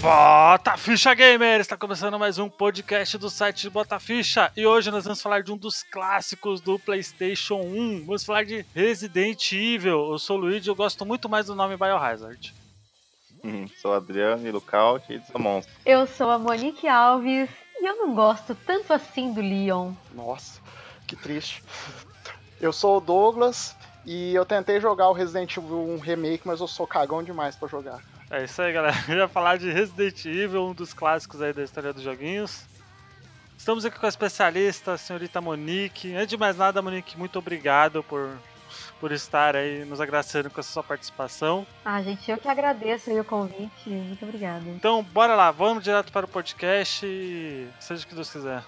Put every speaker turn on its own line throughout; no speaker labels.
Bota Ficha Gamer! Está começando mais um podcast do site de Bota Ficha e hoje nós vamos falar de um dos clássicos do PlayStation 1. Vamos falar de Resident Evil. Eu sou o Luigi e eu gosto muito mais do nome Biohazard.
Hum, sou Adriano e Lucaute e sou monstro.
Eu sou a Monique Alves e eu não gosto tanto assim do Leon.
Nossa, que triste. Eu sou o Douglas e eu tentei jogar o Resident Evil 1 Remake, mas eu sou cagão demais pra jogar.
É isso aí, galera. Eu ia falar de Resident Evil, um dos clássicos aí da história dos joguinhos. Estamos aqui com a especialista, a senhorita Monique. Antes de mais nada, Monique, muito obrigado por, por estar aí nos agraciando com a sua participação.
Ah, gente, eu que agradeço aí o convite. Muito obrigada.
Então, bora lá, vamos direto para o podcast seja o que Deus quiser.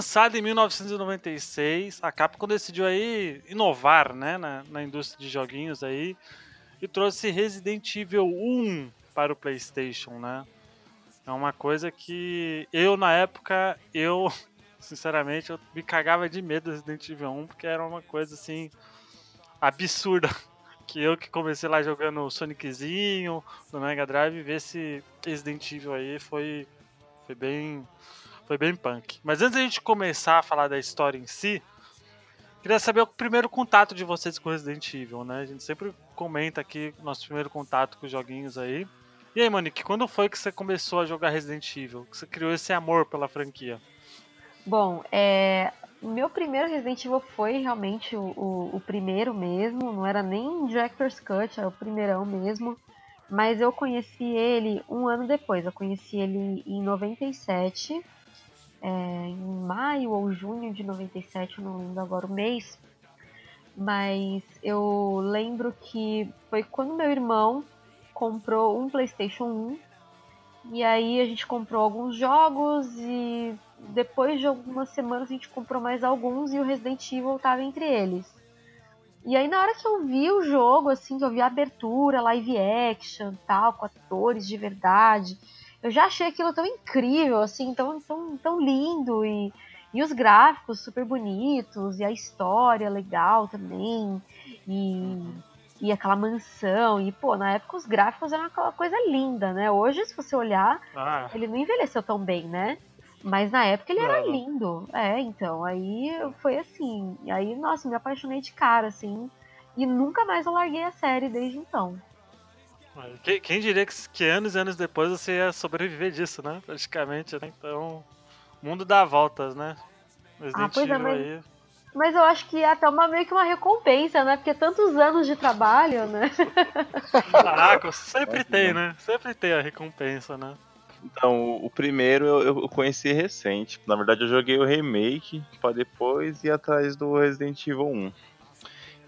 Lançado em 1996, a Capcom decidiu aí inovar, né, na, na indústria de joguinhos aí e trouxe Resident Evil 1 para o PlayStation, né? É uma coisa que eu na época eu sinceramente eu me cagava de medo do Resident Evil 1 porque era uma coisa assim absurda. Que eu que comecei lá jogando Soniczinho no Mega Drive, ver esse Resident Evil aí foi foi bem foi bem punk. Mas antes da gente começar a falar da história em si, queria saber o primeiro contato de vocês com Resident Evil, né? A gente sempre comenta aqui nosso primeiro contato com os joguinhos aí. E aí, Monique, quando foi que você começou a jogar Resident Evil? Que você criou esse amor pela franquia?
Bom, é, meu primeiro Resident Evil foi realmente o, o, o primeiro mesmo. Não era nem Director's Cut, era o primeirão mesmo. Mas eu conheci ele um ano depois. Eu conheci ele em 97. É, em maio ou junho de 97, eu não lembro agora o mês. Mas eu lembro que foi quando meu irmão comprou um PlayStation 1. E aí a gente comprou alguns jogos e depois de algumas semanas a gente comprou mais alguns e o Resident Evil estava entre eles. E aí na hora que eu vi o jogo, assim, que eu vi a abertura, live action, tal, com atores de verdade, eu já achei aquilo tão incrível, assim, tão, tão, tão lindo e, e os gráficos super bonitos e a história legal também e, e aquela mansão e pô, na época os gráficos eram aquela coisa linda, né? Hoje se você olhar,
Ah,
ele não envelheceu tão bem, né? Mas na época ele era lindo. É, então, aí foi assim. E aí, nossa, me apaixonei de cara, assim. E nunca mais eu larguei a série desde então.
Que- quem diria que, que anos e anos depois você ia sobreviver disso, né? Praticamente, né? Então, o mundo dá voltas, né? Resident
pois é,
Evil
mas-
aí.
Mas eu acho que é até uma, meio que uma recompensa, né? Porque tantos anos de trabalho, né?
Caraca, sempre tem, né? Sempre tem a recompensa, né?
Então, o, primeiro eu, eu conheci recente. Na verdade, eu joguei o remake pra depois ir atrás do Resident Evil 1.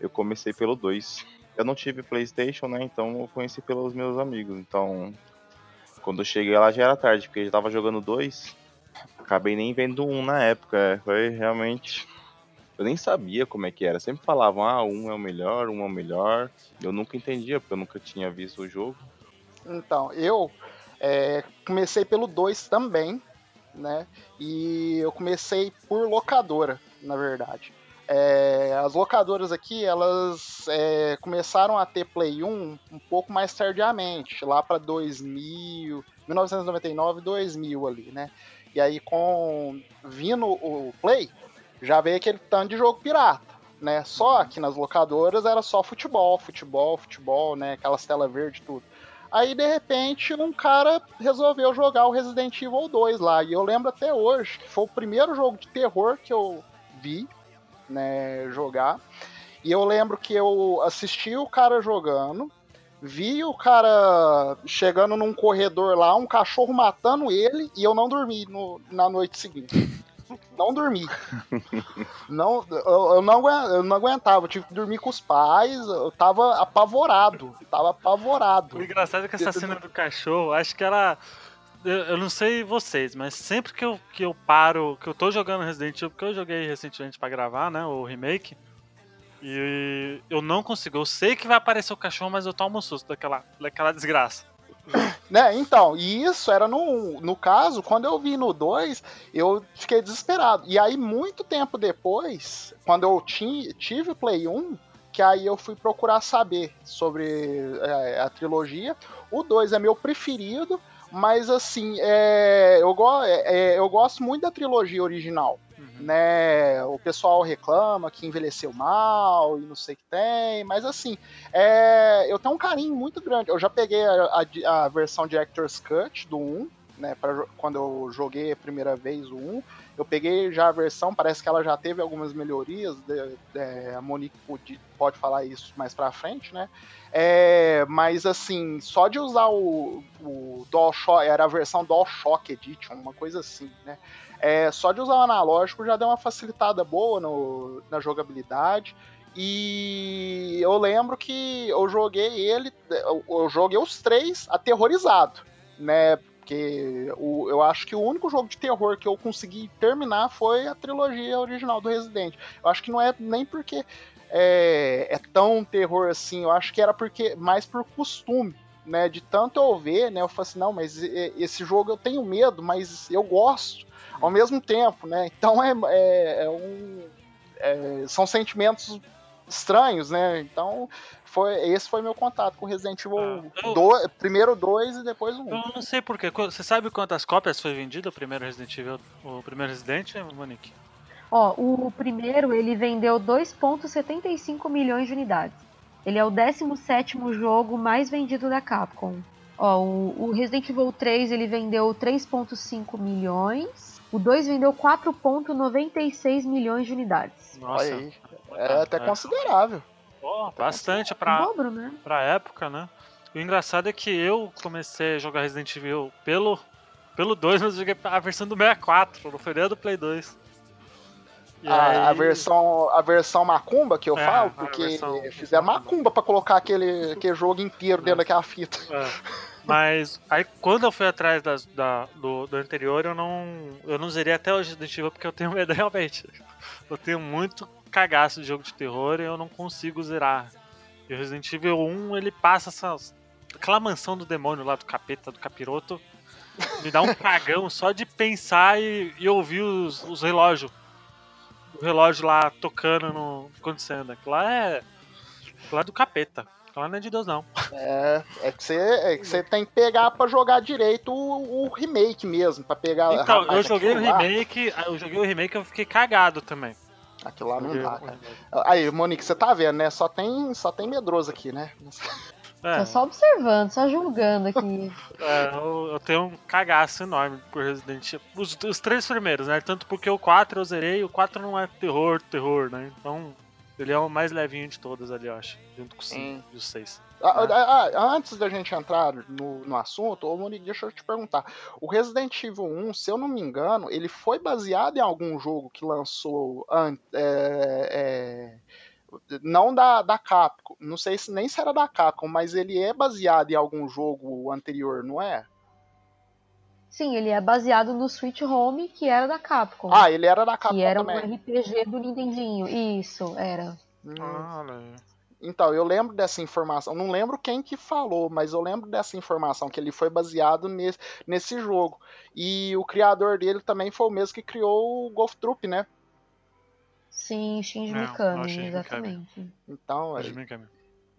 Eu comecei pelo 2. Eu não tive PlayStation, né? Então eu conheci pelos meus amigos. Então, quando eu cheguei lá já era tarde, porque eu já tava jogando dois. Acabei nem vendo um na época. Foi realmente. Eu nem sabia como é que era. Sempre falavam, ah, um é o melhor, um é o melhor. Eu nunca entendia, porque eu nunca tinha visto o jogo.
Então, eu é, comecei pelo 2 também, né? E eu comecei por locadora, na verdade. É, as locadoras aqui, elas é, começaram a ter Play 1 um pouco mais tardiamente, lá para 2000, 1999, 2000 ali, né? E aí, com vindo o Play, já veio aquele tanto de jogo pirata, né? Só que nas locadoras era só futebol, futebol, futebol, né? Aquelas telas verdes e tudo. Aí, de repente, um cara resolveu jogar o Resident Evil 2 lá. E eu lembro até hoje que foi o primeiro jogo de terror que eu vi, né, jogar. E eu lembro que eu assisti o cara jogando, vi o cara chegando num corredor lá, um cachorro matando ele, e eu não dormi no- na noite seguinte. Não dormi. Não, eu, eu não, eu não aguentava, eu tive que dormir com os pais, eu tava apavorado. Tava apavorado.
O engraçado é que essa cena do cachorro, acho que ela. Eu, eu não sei vocês, mas sempre que eu, que eu paro, que eu tô jogando Resident Evil, porque eu joguei recentemente pra gravar, né? O remake. E eu não consigo. Eu sei que vai aparecer o cachorro, mas eu tomo um susto daquela, daquela desgraça.
Né, então, e isso era no, no caso, quando eu vi no 2, eu fiquei desesperado. E aí, muito tempo depois, quando eu ti, tive o Play 1, que aí eu fui procurar saber sobre é, a trilogia. O 2 é meu preferido, mas assim, é, eu, go, é, é, eu gosto muito da trilogia original. Né, o pessoal reclama que envelheceu mal e não sei o que tem, mas assim, é, eu tenho um carinho muito grande. Eu já peguei a, a- a versão de Actor's Cut do 1, né, pra quando eu joguei a primeira vez o 1. Eu peguei já a versão, parece que ela já teve algumas melhorias. de- de- a Monique pode, pode falar isso mais pra frente, né? É, mas assim, só de usar o, o DualShock, era a versão DualShock Edition, uma coisa assim, né? É, só de usar o analógico já deu uma facilitada boa no- na jogabilidade. E eu lembro que eu joguei ele, eu joguei os três aterrorizado, né? Porque o- eu acho que o único jogo de terror que eu consegui terminar foi a trilogia original do Resident. Eu acho que não é nem porque é, é tão terror assim, eu acho que era porque mais por costume. Né, de tanto eu ver, né, eu falei assim, não, mas e- esse jogo eu tenho medo, mas eu gosto ao mesmo tempo, né? Então é, é- é um, é, são sentimentos estranhos, né? Então foi esse foi meu contato com Resident Evil
Ah, eu-
2, primeiro dois e depois um.
Eu não sei porquê. Você sabe quantas cópias foi vendido o primeiro Resident Evil? O primeiro Resident, Monique?
Ó, o primeiro ele vendeu 2,75 milhões de unidades. Ele é o 17º jogo mais vendido da Capcom. Ó, o, o Resident Evil 3 ele vendeu 3,5 milhões. O 2 vendeu 4,96 milhões de unidades.
Nossa.
Olha aí. É até
É.
considerável.
Pô, bastante
O
pra,
dobro, né?
pra época, né? E o engraçado é que eu comecei a jogar Resident Evil pelo, pelo 2, mas eu joguei a versão do 64, não foi nem a do Play 2. E
A, a
aí-
versão, a versão macumba que eu
É,
falo,
a
porque
versão-
fizeram macumba pra colocar aquele, aquele jogo inteiro dentro daquela fita.
É. Mas aí quando eu fui atrás das- da, do, do anterior, eu não. Eu não zerei até hoje Resident Evil porque eu tenho medo realmente. Eu tenho muito cagaço de jogo de terror e eu não consigo zerar. E o Resident Evil 1, ele passa essa. Aquela mansão do demônio lá, do capeta, do capiroto. Me dá um cagão só de pensar e, e ouvir os, os relógios. O relógio lá tocando no. acontecendo. Aquilo lá é. Aquilo lá é do capeta. Aquilo lá não é de Deus, não.
É, é que você é que você tem que pegar pra jogar direito o, o remake mesmo, pra pegar.
Então, eu joguei o remake, eu joguei o remake e eu fiquei cagado também.
Aquilo lá não dá, cara. Aí, Monique, você tá vendo, né? Só tem, só tem medroso aqui, né?
É,
Tô só observando, só julgando aqui.
é, eu, eu tenho um cagaço enorme por Resident Evil. Os, os três primeiros, né? Tanto porque o 4 eu zerei, o 4 não é terror, terror, né? Então, ele é o mais levinho de todos ali, eu acho. Junto com o 5
Hum.
e o 6.
Ah, ah, ah, antes da gente entrar no, no assunto, ô Monique, deixa eu te perguntar. O Resident Evil 1, se eu não me engano, ele foi baseado em algum jogo que lançou an- é, é, não da, da Capcom, não sei se nem se era da Capcom, mas ele é baseado em algum jogo anterior, não é?
Sim, ele é baseado no Sweet Home, que era da Capcom.
Ah, ele era da Capcom
que era um
também.
RPG do Nintendinho. Isso, era.
Hum.
Ah, aí.
Então, eu lembro dessa informação. Não lembro quem que falou, mas eu lembro dessa informação, que ele foi baseado nesse, nesse jogo. E o criador dele também foi o mesmo que criou o Golf Troop, né?
Sim, Shinji
É,
Mikami,
Shinji Mikami.
exatamente.
Então, é,
me encaminhar.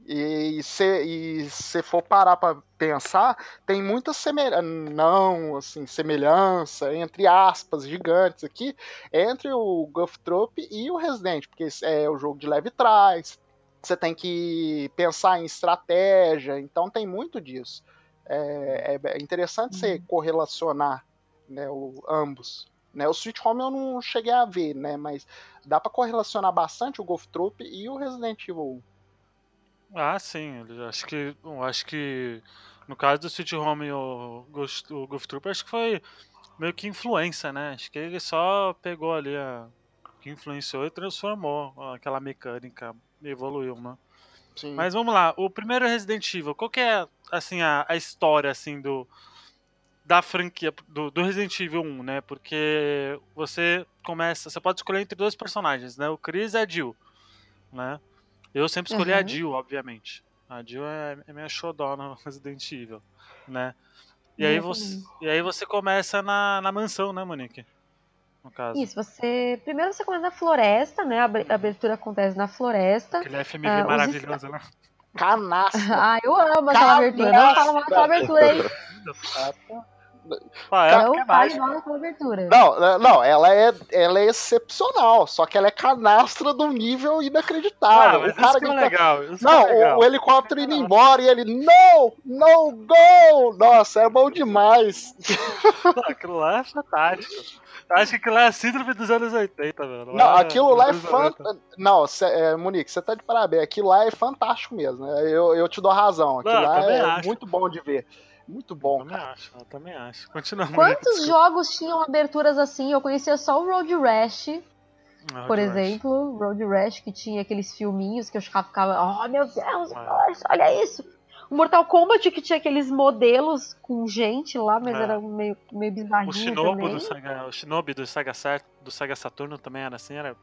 E se você for parar para pensar, tem muita semelhança, não, assim, semelhança, entre aspas, gigantes aqui, entre o Trope e o Resident, porque é o jogo de leve trás, você tem que pensar em estratégia, então tem muito disso. É, é interessante você
Uhum.
correlacionar né, o, ambos. Né, o Sweet Home eu não cheguei a ver, né, mas dá para correlacionar bastante o Golf Troop e o Resident Evil 1.
Ah, sim. eu Acho que, acho que no caso do Sweet Home e o Ghost, o Ghost Trooper, acho que foi meio que influência, né? Acho que ele só pegou ali a que influenciou e transformou aquela mecânica, evoluiu, né?
Sim.
Mas vamos lá, o primeiro Resident Evil, qual que é assim a, a história assim do da franquia do, do Resident Evil 1, né? Porque você começa, você pode escolher entre dois personagens, né? O Chris e a Jill, né? Eu sempre escolhi a
Uhum.
Jill, obviamente. A Jill é, é minha xodó no Resident Evil, né? E aí
Eu
você, e aí você começa na, na mansão, né, Monique? No caso.
Isso, você. Primeiro você começa na floresta, né? A a abertura acontece na floresta.
Aquele FMV
Ah, os
maravilhoso, né?
Canastra.
Ah, eu amo aquela abertura. Não fala mal daquela abertura, hein?
Ah, é,
Não
é
fale mal daquela abertura.
Não, não, ela é, ela é excepcional, só que ela é canastra de um nível
Ah,
inacreditável.
mas
o cara
isso que é legal. Isso que
Não,
é legal.
o, o helicóptero indo embora e ele, não, no go! Nossa, é bom demais.
Não, aquilo lá é fantástico. Eu acho que aquilo lá é a síndrome dos anos 80, velho.
Não,
é
aquilo lá é
dos anos 90.
fantástico. Não, cê, é, Monique, você tá de parabéns. Aquilo lá é fantástico mesmo. né? Eu, eu te dou razão. Aquilo
Não, eu
lá é
acho.
muito bom de ver. Muito
Eu
bom,
também
cara.
acho, eu também acho. Continua,
Quantos jogos tinham aberturas assim? Eu conhecia só o Road Rash,
jogos
por exemplo. Road Rash, que tinha aqueles filminhos que eu ficava, oh meu Deus, nossa, olha isso. Mortal Kombat que tinha aqueles modelos com gente lá, mas
É.
era meio, meio bizarrinho
O Shinobi
também.
do Sega, o Shinobi do Sega, Sat- do Sega Saturno também era assim, era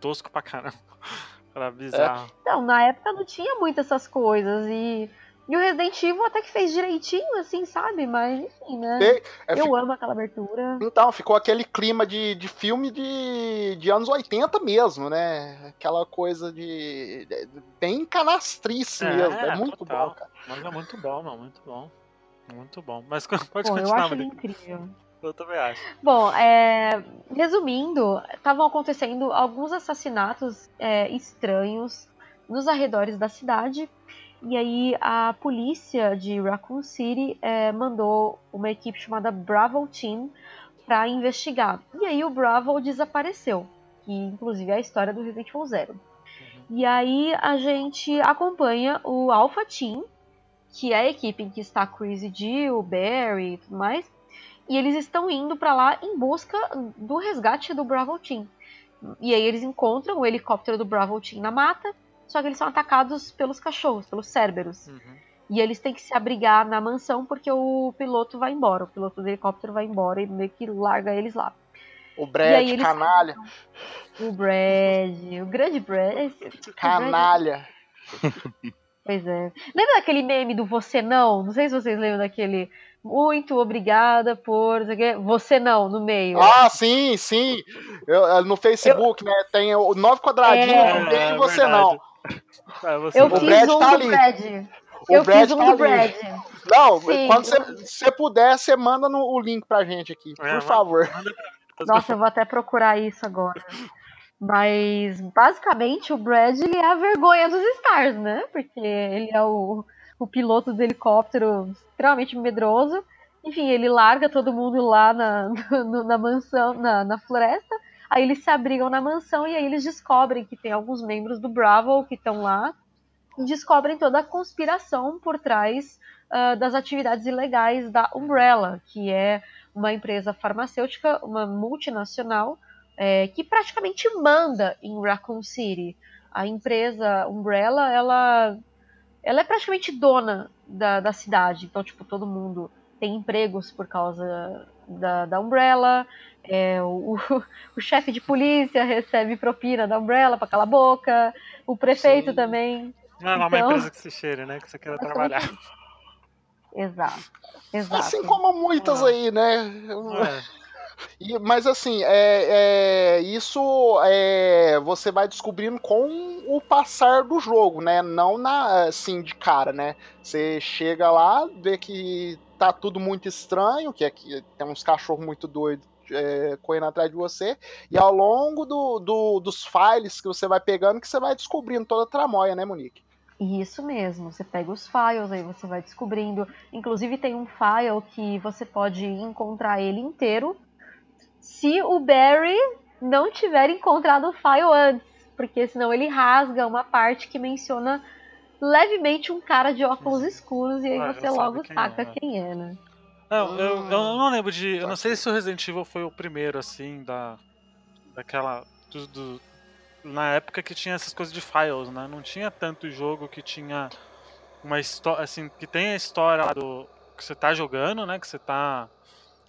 tosco pra caramba. Era bizarro.
Então, na época não tinha muito essas coisas. E, e o Resident Evil até que fez direitinho, assim, sabe? Mas, enfim, né?
E- é,
Eu
fi-
amo aquela abertura.
Então, ficou aquele clima de, de filme de, de anos 80 mesmo, né? Aquela coisa de. de- bem canastrice
É,
mesmo. É muito
total.
bom, cara.
Mas é muito bom, não, muito bom. Muito bom. Mas pode
Bom, eu
continuar,
acho ele
Monique.
incrível.
Eu também acho.
Bom, é, resumindo, estavam acontecendo alguns assassinatos é, estranhos nos arredores da cidade. E aí a polícia de Raccoon City é, mandou uma equipe chamada Bravo Team para investigar. E aí o Bravo desapareceu, que inclusive é a história do Resident Evil Zero. E aí a gente acompanha o Alpha Team, que é a equipe em que está Crazy Jill, Barry e tudo mais. E eles estão indo para lá em busca do resgate do Bravo Team. E aí eles encontram o helicóptero do Bravo Team na mata, só que eles são atacados pelos cachorros, pelos Cerberus.
Uhum.
E eles têm que se abrigar na mansão porque o piloto vai embora. O piloto do helicóptero vai embora e meio que larga eles lá.
O Brad,
eles-
canalha.
O Brad, o grande Brad.
Canalha.
Pois é. Lembra daquele meme do você não? Não sei se vocês lembram daquele. Muito obrigada por. Você não, no meio.
Ah, sim, sim. Eu, eu- no Facebook, né? Tem o nove quadradinhos
É.
no meio
É,
e você
verdade.
não.
Você
Eu
O
não.
fiz
Brad
um
tá
do
ali.
Brad.
O
eu
Brad
fiz um
tá
do
ali.
Brad.
Não,
Sim.
quando você puder, você manda no, o link pra gente aqui, por
É, vai-
favor.
Nossa, eu vou até procurar isso agora. Mas basicamente o Brad ele é a vergonha dos Stars, né? Porque ele é o, o piloto do helicóptero extremamente medroso. Enfim, ele larga todo mundo lá na, no- na mansão, na, na floresta. Aí eles se abrigam na mansão e aí eles descobrem que tem alguns membros do Bravo que estão lá. E descobrem toda a conspiração por trás ah, das atividades ilegais da Umbrella, que é uma empresa farmacêutica, uma multinacional, é, que praticamente manda em Raccoon City. A empresa Umbrella, ela, ela é praticamente dona da, da cidade. Então, tipo, todo mundo tem empregos por causa da, da Umbrella. É, o, o chefe de polícia recebe propina da Umbrella para calar a boca. O prefeito
Sim.
também.
Não é uma
Então-
empresa que se cheire, né? Que você queira trabalhar.
Exato. Exato.
Assim como muitas
Ah.
aí, né?
É.
E, mas assim, é, é, isso é, você vai descobrindo com o passar do jogo, né? Não na, assim de cara, né? Você chega lá, vê que tá tudo muito estranho, que aqui tem uns cachorros muito doidos é, correndo atrás de você, e ao longo do, do, dos files que você vai pegando, que você vai descobrindo toda a tramóia, né, Monique?
Isso mesmo, você pega os files, aí você vai descobrindo. Inclusive tem um file que você pode encontrar ele inteiro se o Barry não tiver encontrado o file antes, porque senão ele rasga uma parte que menciona levemente um cara de óculos escuros e aí
Ah,
você logo
quem
saca
é, né?
quem é, né?
Não, eu, eu
Hum,
não lembro de. Eu não sei se o Resident Evil foi o primeiro, assim, da. Daquela. Do, do- na época que tinha essas coisas de files, né? Não tinha tanto jogo que tinha uma história. Assim, que tem a história lá do. Que você tá jogando, né? Que você tá.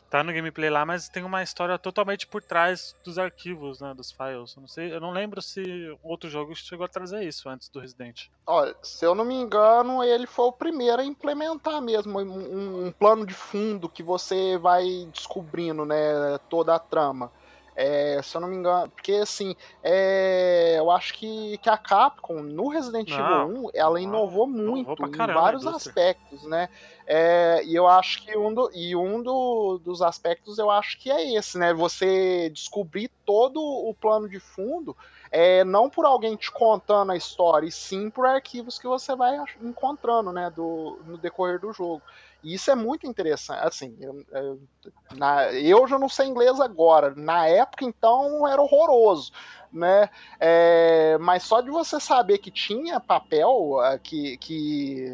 Tá no gameplay lá, mas tem uma história totalmente por trás dos arquivos, né? Dos files. Eu não sei. Eu não lembro se outro jogo chegou a trazer isso antes do Resident.
Olha, se eu não me engano, ele foi o primeiro a implementar mesmo um, um- plano de fundo que você vai descobrindo, né, toda a trama. É, se eu não me engano, porque assim, é, eu acho que, que a Capcom no Resident
Não,
Evil 1, ela
não,
inovou
inovou
muito em
caramba a
vários aspectos, né? É, e eu acho que um, do- e um do- dos aspectos eu acho que é esse, né? Você descobrir todo o plano de fundo é, não por alguém te contando a história, e sim por arquivos que você vai encontrando, né, do, no decorrer do jogo. E isso é muito interessante. Assim, eu, eu- na- eu já não sei inglês agora. Na época, então, era horroroso, né? É, mas só de você saber que tinha papel, ah, que, que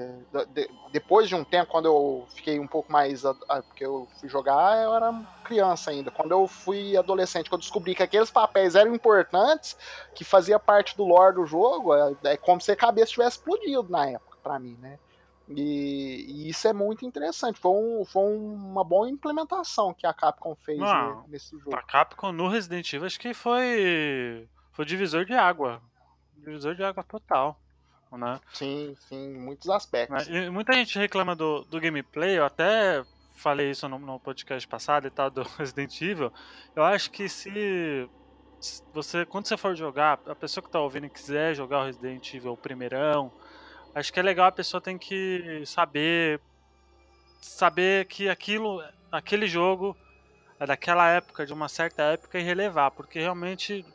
de- depois de um tempo, quando eu fiquei um pouco mais, a- a- porque eu fui jogar, eu era criança ainda. Quando eu fui adolescente, que eu descobri que aqueles papéis eram importantes, que fazia parte do lore do jogo, é, é como se a cabeça tivesse explodido na época, pra mim, né? E, e isso é muito interessante. Foi, um- foi uma boa implementação que a Capcom fez
Não,
né, nesse jogo.
A Capcom no Resident Evil acho que foi. Foi divisor de água. Divisor de água total. Né?
Sim, sim, em muitos aspectos.
E muita gente reclama do, do gameplay, eu até falei isso no, no podcast passado e tal, do Resident Evil. Eu acho que se. Você, quando você for jogar, a pessoa que tá ouvindo e quiser jogar o Resident Evil o primeirão, acho que é legal a pessoa tem que saber saber que aquilo, aquele jogo é daquela época, de uma certa época e relevar, porque realmente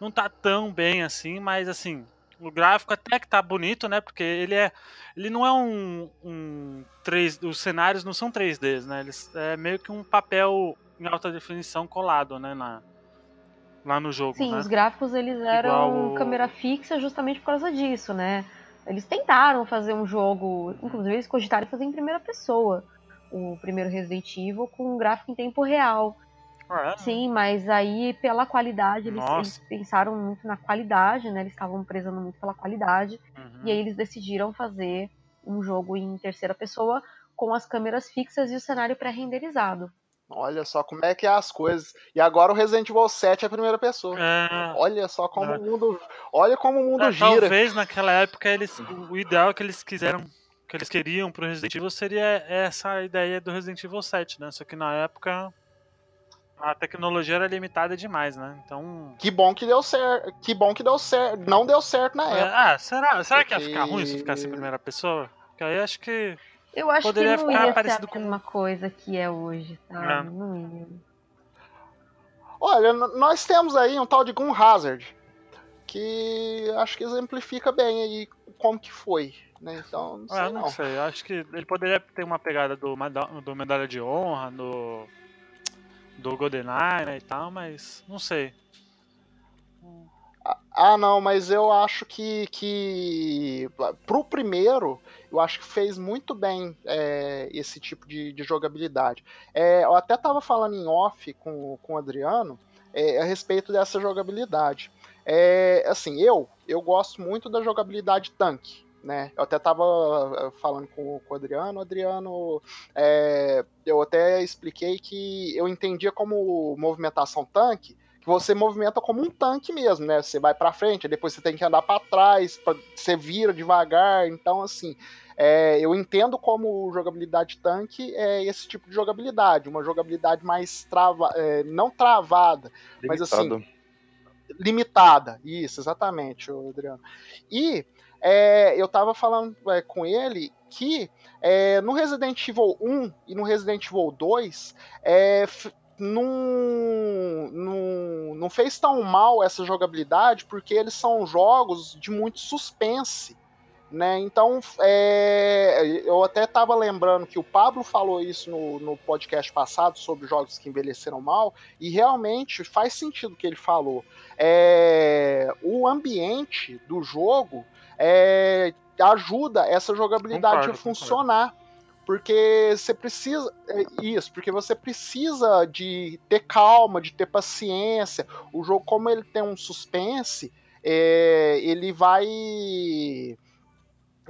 não tá tão bem assim, mas assim, o gráfico até que tá bonito, né? Porque ele é ele não é um, um 3, os cenários não são 3Ds, né? Eles é meio que um papel em alta definição colado, né, na lá no jogo,
Sim,
né?
os gráficos eles eram
Igual
câmera fixa justamente por causa disso, né? Eles tentaram fazer um jogo, inclusive eles cogitaram fazer em primeira pessoa, o primeiro Resident Evil com um gráfico em tempo real.
Ah?
Sim, mas aí pela qualidade, eles, eles pensaram muito na qualidade, né? Eles estavam prezando muito pela qualidade.
Uhum.
E aí eles decidiram fazer um jogo em terceira pessoa com as câmeras fixas e o cenário pré-renderizado.
Olha só como é que é as coisas. E agora o Resident Evil 7 é a primeira pessoa.
É,
Olha só como
É.
o mundo. Olha como o mundo
É,
gira.
Talvez naquela época eles, o ideal que eles quiseram, que eles queriam pro Resident Evil seria essa ideia do Resident Evil 7, né? Só que na época a tecnologia era limitada demais, né? Então.
Que bom que deu certo. Que bom que deu certo. Não deu certo na
é,
época.
ah, será, será que ia
Porque-
ficar ruim se ficasse em primeira pessoa? Porque aí acho que.
Eu acho
Poderia
que não
ficar
ia ser
parecido
a
com-
mesma coisa que é hoje, sabe?
É.
Não ia.
Olha, nós temos aí um tal de Gun Hazard. Que acho que exemplifica bem aí como que foi. Né? Então, não sei
Ah,
não.
não sei. Acho que ele poderia ter uma pegada do, do Medalha de Honra, do. Do GoldenEye, né, e tal, mas não sei.
Ah, não, mas eu acho que, que pro primeiro, eu acho que fez muito bem é, esse tipo de, de jogabilidade. É, eu até tava falando em off com, com o Adriano é, a respeito dessa jogabilidade. É, assim, eu, eu gosto muito da jogabilidade tanque. Né? Eu até tava eh, falando com, com o Adriano, Adriano, é, eu até expliquei que eu entendia como movimentação tanque que você movimenta como um tanque mesmo, né? Você vai para frente, depois você tem que andar para trás, pra, você vira devagar. Então, assim, é, eu entendo como jogabilidade tanque é esse tipo de jogabilidade, uma jogabilidade mais trava, é, não travada, mas assim
Limitado.
limitada. Isso, exatamente, Adriano. E é, eu tava falando é, com ele que é, no Resident Evil 1 e no Resident Evil 2 é, f- não, não, não fez tão mal essa jogabilidade porque eles são jogos de muito suspense. Né? Então, é, eu até estava lembrando que o Pablo falou isso no, no podcast passado sobre jogos que envelheceram mal, e realmente faz sentido o que ele falou. É, o ambiente do jogo é, ajuda essa jogabilidade
Concordo,
a funcionar. Porque você precisa. é Isso, porque você precisa de ter calma, de ter paciência. O jogo, como ele tem um suspense, é, ele vai. E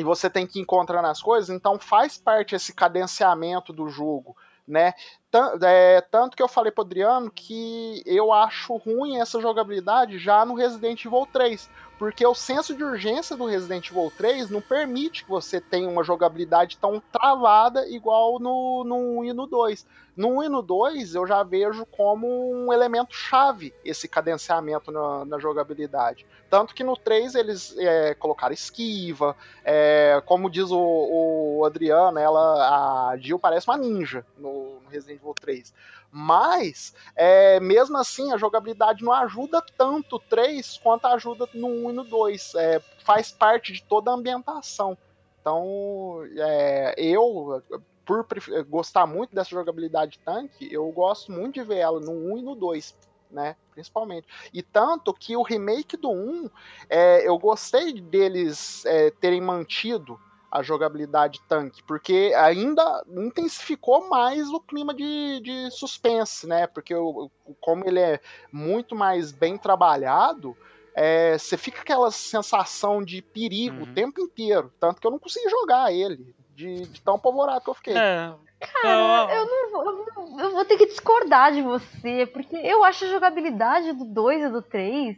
você tem que ir encontrando as coisas, então faz parte esse cadenciamento do jogo, né? Tan- é, tanto que eu falei pro Adriano que eu acho ruim essa jogabilidade já no Resident Evil 3. Porque o senso de urgência do Resident Evil 3 não permite que você tenha uma jogabilidade tão travada igual no, no 1 e no 2. No 1 e no 2 eu já vejo como um elemento chave esse cadenciamento na, na jogabilidade. Tanto que no 3 eles é, colocaram esquiva, é, como diz o, o Adriano, ela, a Jill parece uma ninja no, no Resident Evil 3. Mas, é, mesmo assim, a jogabilidade não ajuda tanto o 3 quanto ajuda no 1 e no 2. É, faz parte de toda a ambientação. Então, é, eu, por gostar muito dessa jogabilidade tanque, eu gosto muito de ver ela no 1 e no 2. Né, principalmente. E tanto que o remake do 1, é, eu gostei deles é, terem mantido a jogabilidade tanque, porque ainda intensificou mais o clima de, de suspense, né? Porque o, o- como ele é muito mais bem trabalhado, é, você fica aquela sensação de perigo o
Uhum.
tempo inteiro. Tanto que eu não consegui jogar ele, de, de tão apavorado que eu fiquei.
É.
Cara, eu não, vou, eu não- eu vou ter que discordar de você, porque eu acho a jogabilidade do 2 e do 3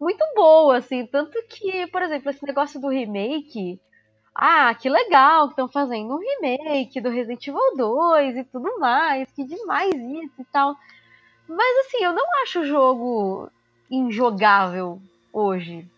muito boa, assim. Tanto que, por exemplo, esse negócio do remake. Ah, que legal que estão fazendo um remake do Resident Evil 2 e tudo mais, que demais isso e tal. Mas assim, eu não acho o jogo injogável hoje.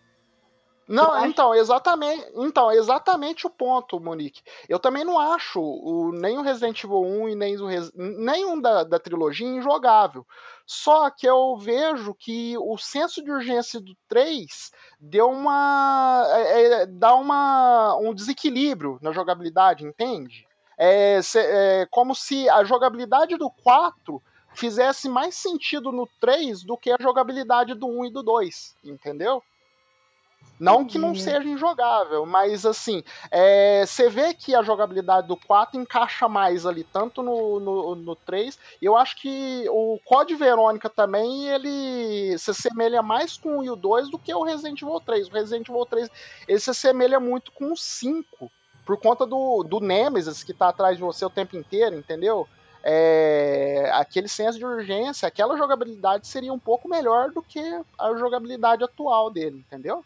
Não,
acho-
então, exatamente, então, exatamente o ponto, Monique. Eu também não acho o, nem o Resident Evil 1 e nem o nenhum da, da trilogia injogável. Só que eu vejo que o senso de urgência do 3 deu uma. é, é, dá uma, um desequilíbrio na jogabilidade, entende? É, cê- é como se a jogabilidade do 4 fizesse mais sentido no 3 do que a jogabilidade do 1 e do 2, entendeu? Não que não seja injogável, mas assim, é, você vê que a jogabilidade do 4 encaixa mais ali, tanto no, no, no 3, e eu acho que o Code Verônica também, ele se assemelha mais com o 1 e o 2 do que o Resident Evil 3. O Resident Evil 3, ele se assemelha muito com o 5, por conta do, do Nemesis que tá atrás de você o tempo inteiro, entendeu? É, aquele senso de urgência, aquela jogabilidade seria um pouco melhor do que a jogabilidade atual dele, entendeu?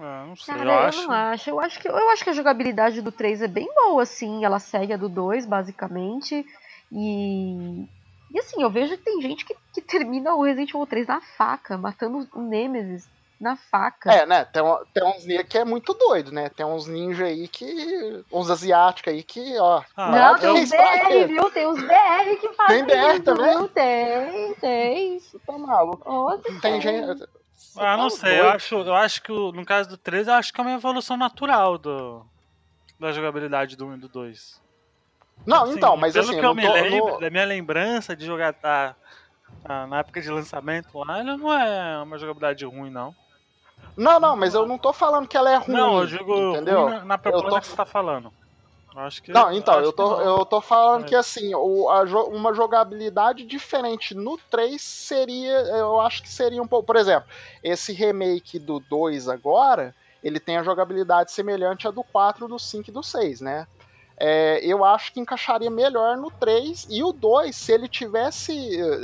Ah, não sei,
Cara,
eu
eu,
acho.
não acho. Eu acho, que, eu acho que a jogabilidade do 3 é bem boa, assim. Ela segue a do 2, basicamente. E. E assim, eu vejo que tem gente que, que termina o Resident Evil 3 na faca, matando o Nemesis na faca.
É, né? Tem, tem uns ninja que é muito doido, né? Tem uns ninja aí que. uns asiáticos aí que, ó.
Ah,
Não, tem uns BR, viu? Tem uns BR que fazem
BR
isso,
também?
viu? Tem, tem.
Isso tá maluco.
Nossa,
Tem gente.
Ah, não sei. Eu acho, eu acho que no caso do 3, eu acho que é uma evolução natural do, da jogabilidade do 1 e do 2.
Não,
Assim,
então, mas
pelo
assim,
que
eu
eu me
tô-
lembro,
no-
da minha lembrança de jogar tá, tá, na época de lançamento lá, ele não é uma jogabilidade ruim, não.
Não, não, mas eu não tô falando que ela é ruim.
não, eu digo
entendeu?
na, na proposta
tô-
que você tá falando. Acho que,
Não, então,
acho
eu tô, eu tô falando
É.
que assim, o, a uma jogabilidade diferente no 3 seria, eu acho que seria um pouco, por exemplo, esse remake do 2 agora, ele tem a jogabilidade semelhante à do 4, do 5 e do 6, né? é, eu acho que encaixaria melhor no 3. E o 2, se ele tivesse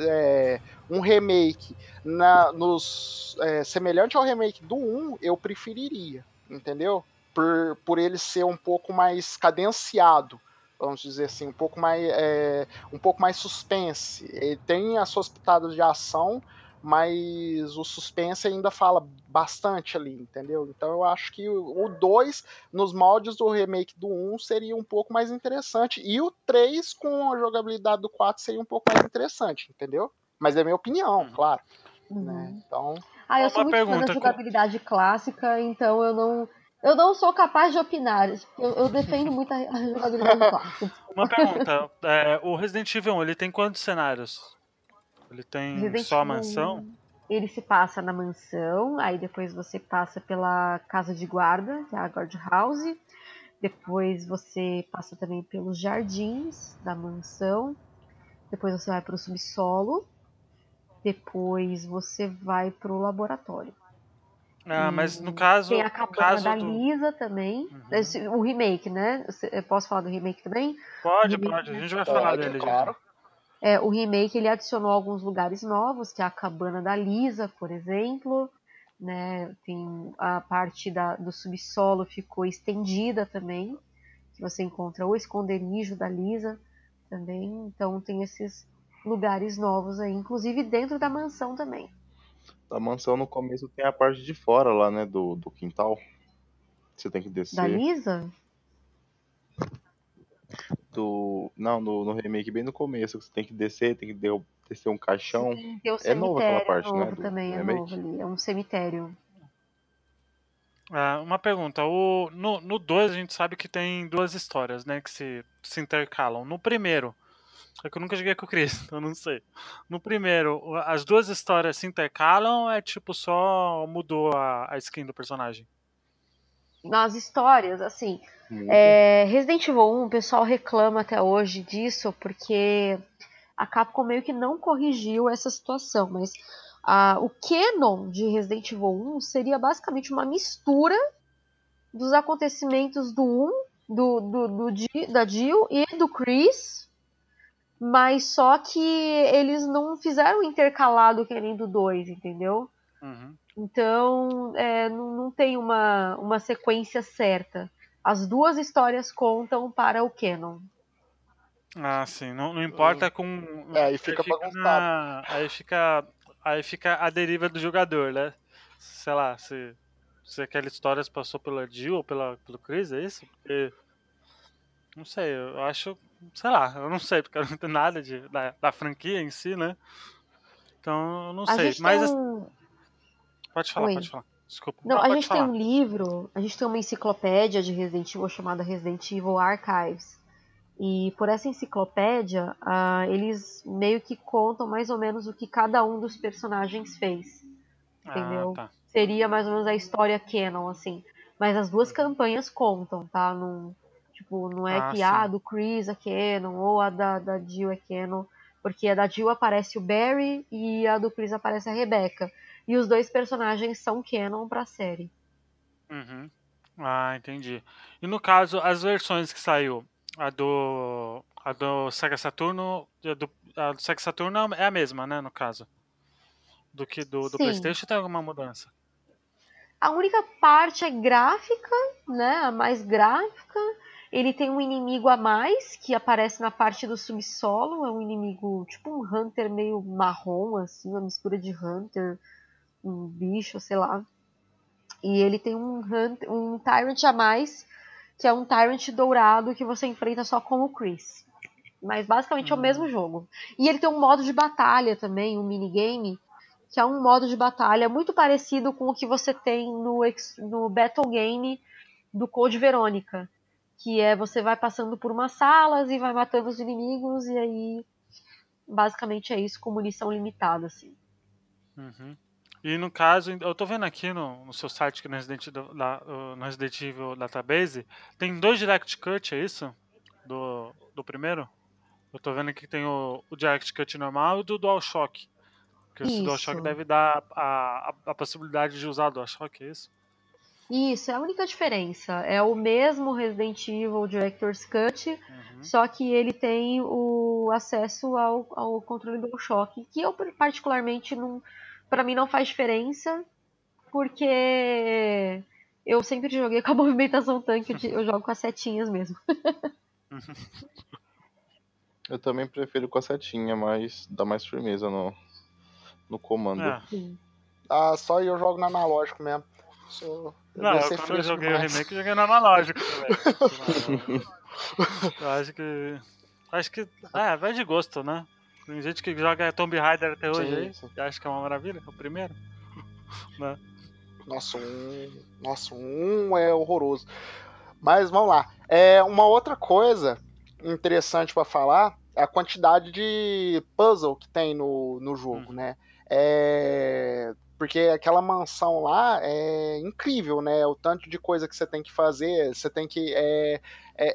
é, um remake na, nos, é, semelhante ao remake do 1, eu preferiria, entendeu? Por, por ele ser um pouco mais cadenciado vamos dizer assim, um pouco mais, é, um pouco mais suspense. Ele tem as suas pitadas de ação, mas o suspense ainda fala bastante ali, entendeu? Então eu acho que o 2, nos moldes do remake do 1, um, seria um pouco mais interessante. E o 3, com a jogabilidade do 4, seria um pouco mais interessante, entendeu? Mas é minha opinião,
Uhum.
claro.
Uhum.
Né? Então,
Ah, eu
Uma
sou muito fã
pergunta,
da
co-
jogabilidade clássica, então eu não. Eu não sou capaz de opinar. Eu, eu defendo muito a, a jogabilidade clássica.
Uma pergunta. é, o Resident Evil 1, ele tem quantos cenários? Ele tem
Resident
só a mansão?
1, Ele se passa na mansão, aí depois você passa pela casa de guarda, que é a guard house. Depois você passa também pelos jardins da mansão. Depois você vai para o subsolo. Depois você vai para o laboratório.
Ah, mas no caso,
Tem a
no
cabana
caso
da
do...
Lisa também.
Uhum.
Esse- o remake, né? Eu posso falar do remake também?
Pode,
remake,
pode. A gente vai falar
Pode,
dele já.
claro.
É, o remake ele adicionou alguns lugares novos, que é a cabana da Lisa, por exemplo. Né? Tem a parte da, do subsolo ficou estendida também, que você encontra o esconderijo da Lisa também. Então tem esses lugares novos aí, inclusive dentro da mansão também.
A mansão no começo tem a parte de fora lá, né? Do, do quintal. Você tem que
Da
descer.
Lisa?
Do. Não, no, no remake bem no começo. Você tem que descer, tem que descer um caixão.
Sim, o
É novo aquela parte,
é
né,
novo
do-
também,
do
é novo ali. É um cemitério.
Ah, uma pergunta. O, no, no 2 a gente sabe que tem duas histórias, né? Que se, se intercalam. No primeiro. É que eu nunca joguei com o Chris, então eu não sei. No primeiro, as duas histórias se intercalam ou é tipo só mudou a, a skin do personagem?
Nas histórias, assim. É, Resident Evil 1, o pessoal reclama até hoje disso porque a Capcom meio que não corrigiu essa situação, mas ah, o canon de Resident Evil 1 seria basicamente uma mistura dos acontecimentos do 1, do, do, do da Jill e do Chris, mas só que eles não fizeram intercalado que nem do 2, entendeu?
Uhum.
Então, é, não, não tem uma, uma sequência certa. As duas histórias contam para o canon.
Ah, sim. Não, não importa com.
É, aí fica bagunçado.
na- aí fica. Aí fica a deriva do jogador, né? Sei lá, se, se aquela história se passou pela Jill ou pela, pelo Chris, é isso? Porque. Não sei, eu acho. Sei lá, eu não sei, porque eu não entendo nada de, da, da franquia em si, né? Então, eu não
A
sei. Mas
um,
pode falar,
Oi.
pode falar. Desculpa.
não, a
pode
gente
falar.
tem um livro, a gente tem uma enciclopédia de Resident Evil chamada Resident Evil Archives. E por essa enciclopédia, ah, eles meio que contam mais ou menos o que cada um dos personagens fez. entendeu?
Ah, tá.
Seria mais ou menos a história canon, assim. Mas as duas campanhas contam, tá? Não, tipo, não é
Ah,
que
sim.
a do Chris é canon ou a da, da Jill é canon. Porque a da Jill aparece o Barry e a do Chris aparece a Rebecca. E os dois personagens são canon pra série.
Uhum. Ah, entendi. E no caso, as versões que saiu, a do a do Sega Saturno, a do, a do Sega Saturno é a mesma, né, no caso. Do que do, do
Sim.
PlayStation tem alguma mudança?
A única parte é gráfica, né? A mais gráfica. Ele tem um inimigo a mais que aparece na parte do subsolo. É um inimigo, tipo um Hunter meio marrom, assim, uma mistura de Hunter, um bicho, sei lá. E ele tem um, Hunter, um Tyrant a mais, que é um Tyrant dourado que você enfrenta só com o Chris. Mas basicamente é o
Hum.
mesmo jogo. E ele tem um modo de batalha também, um minigame, que é um modo de batalha muito parecido com o que você tem no, no Battle Game do Code Verônica. Que é você vai passando por umas salas e vai matando os inimigos, e aí basicamente é isso com munição limitada, assim.
Uhum. E no caso, eu tô vendo aqui no, no seu site, que no Resident, do- da- no Resident Evil Database, tem dois Direct Cut, é isso? Do, do primeiro? Eu tô vendo aqui que tem o, o Direct Cut normal e o do DualShock. Que esse
Isso.
DualShock deve dar a, a, a possibilidade de usar o DualShock, é isso?
Isso, é a única diferença. É o mesmo Resident Evil Director's Cut,
Uhum.
só que ele tem o acesso ao, ao controle do choque, que eu particularmente não, para mim não faz diferença, porque eu sempre joguei com a movimentação tanque, eu, eu jogo com as setinhas mesmo.
Eu também prefiro com a setinha, mas dá mais firmeza no, no comando.
É.
Ah, só eu jogo no analógico mesmo. Sou...
Não, eu, quando eu joguei o
demais.
remake, eu joguei no analógico também. eu acho que. Acho que. É, vai de gosto, né? Tem gente que joga Tomb Raider até hoje
Sim,
aí.
sim.
E acha que é uma maravilha, o primeiro. Né?
Nossa, um. Nossa, um é horroroso. Mas vamos lá. É, uma outra coisa interessante pra falar é a quantidade de puzzle que tem no, no jogo,
Uhum.
né? É, porque aquela mansão lá é incrível, né? O tanto de coisa que você tem que fazer, você tem que. É, é,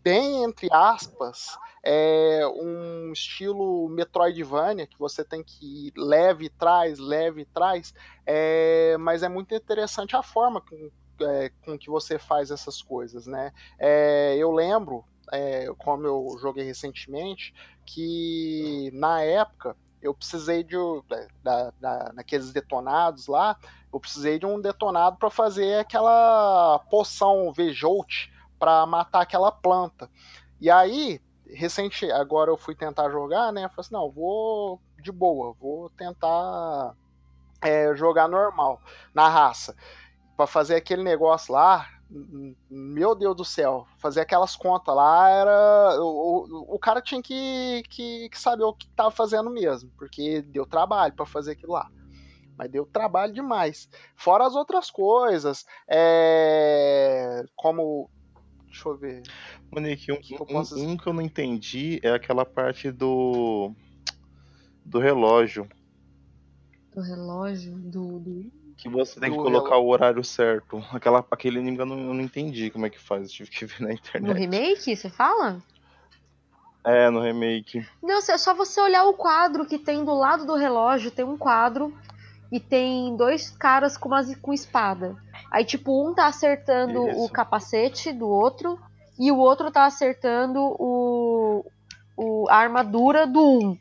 bem entre aspas, é um estilo Metroidvania que você tem que ir leve traz, leve traz, é, mas é muito interessante a forma com, é, com que você faz essas coisas, né? É, eu lembro, é, como eu joguei recentemente, que na época eu precisei de da, da, naqueles detonados lá, eu precisei de um detonado para fazer aquela poção Vejolt para matar aquela planta. E aí, recente, agora eu fui tentar jogar, né? Eu falei assim, não, vou de boa, vou tentar é, jogar normal, na raça. Pra fazer aquele negócio lá, meu Deus do céu, fazer aquelas contas lá era. O, o, o cara tinha que, que, que saber o que tava fazendo mesmo, porque deu trabalho pra fazer aquilo lá. Mas deu trabalho demais. Fora as outras coisas, é, como. Deixa eu ver.
Monique, um,
que eu
um-
posso dizer?
um que eu não entendi é aquela parte do. do relógio.
Do relógio, do. do...
Que você tem que colocar o horário certo. Aquela, aquele inimigo eu não, entendi como é que faz. Eu tive que ver na
No
internet.
remake, você fala?
É, no remake.
Não, é só você olhar o quadro que tem do lado do relógio, tem um quadro e tem dois caras com, umas, com espada. Aí, tipo, um tá acertando o
Isso.
capacete do outro e o outro tá acertando o, o, a armadura do um.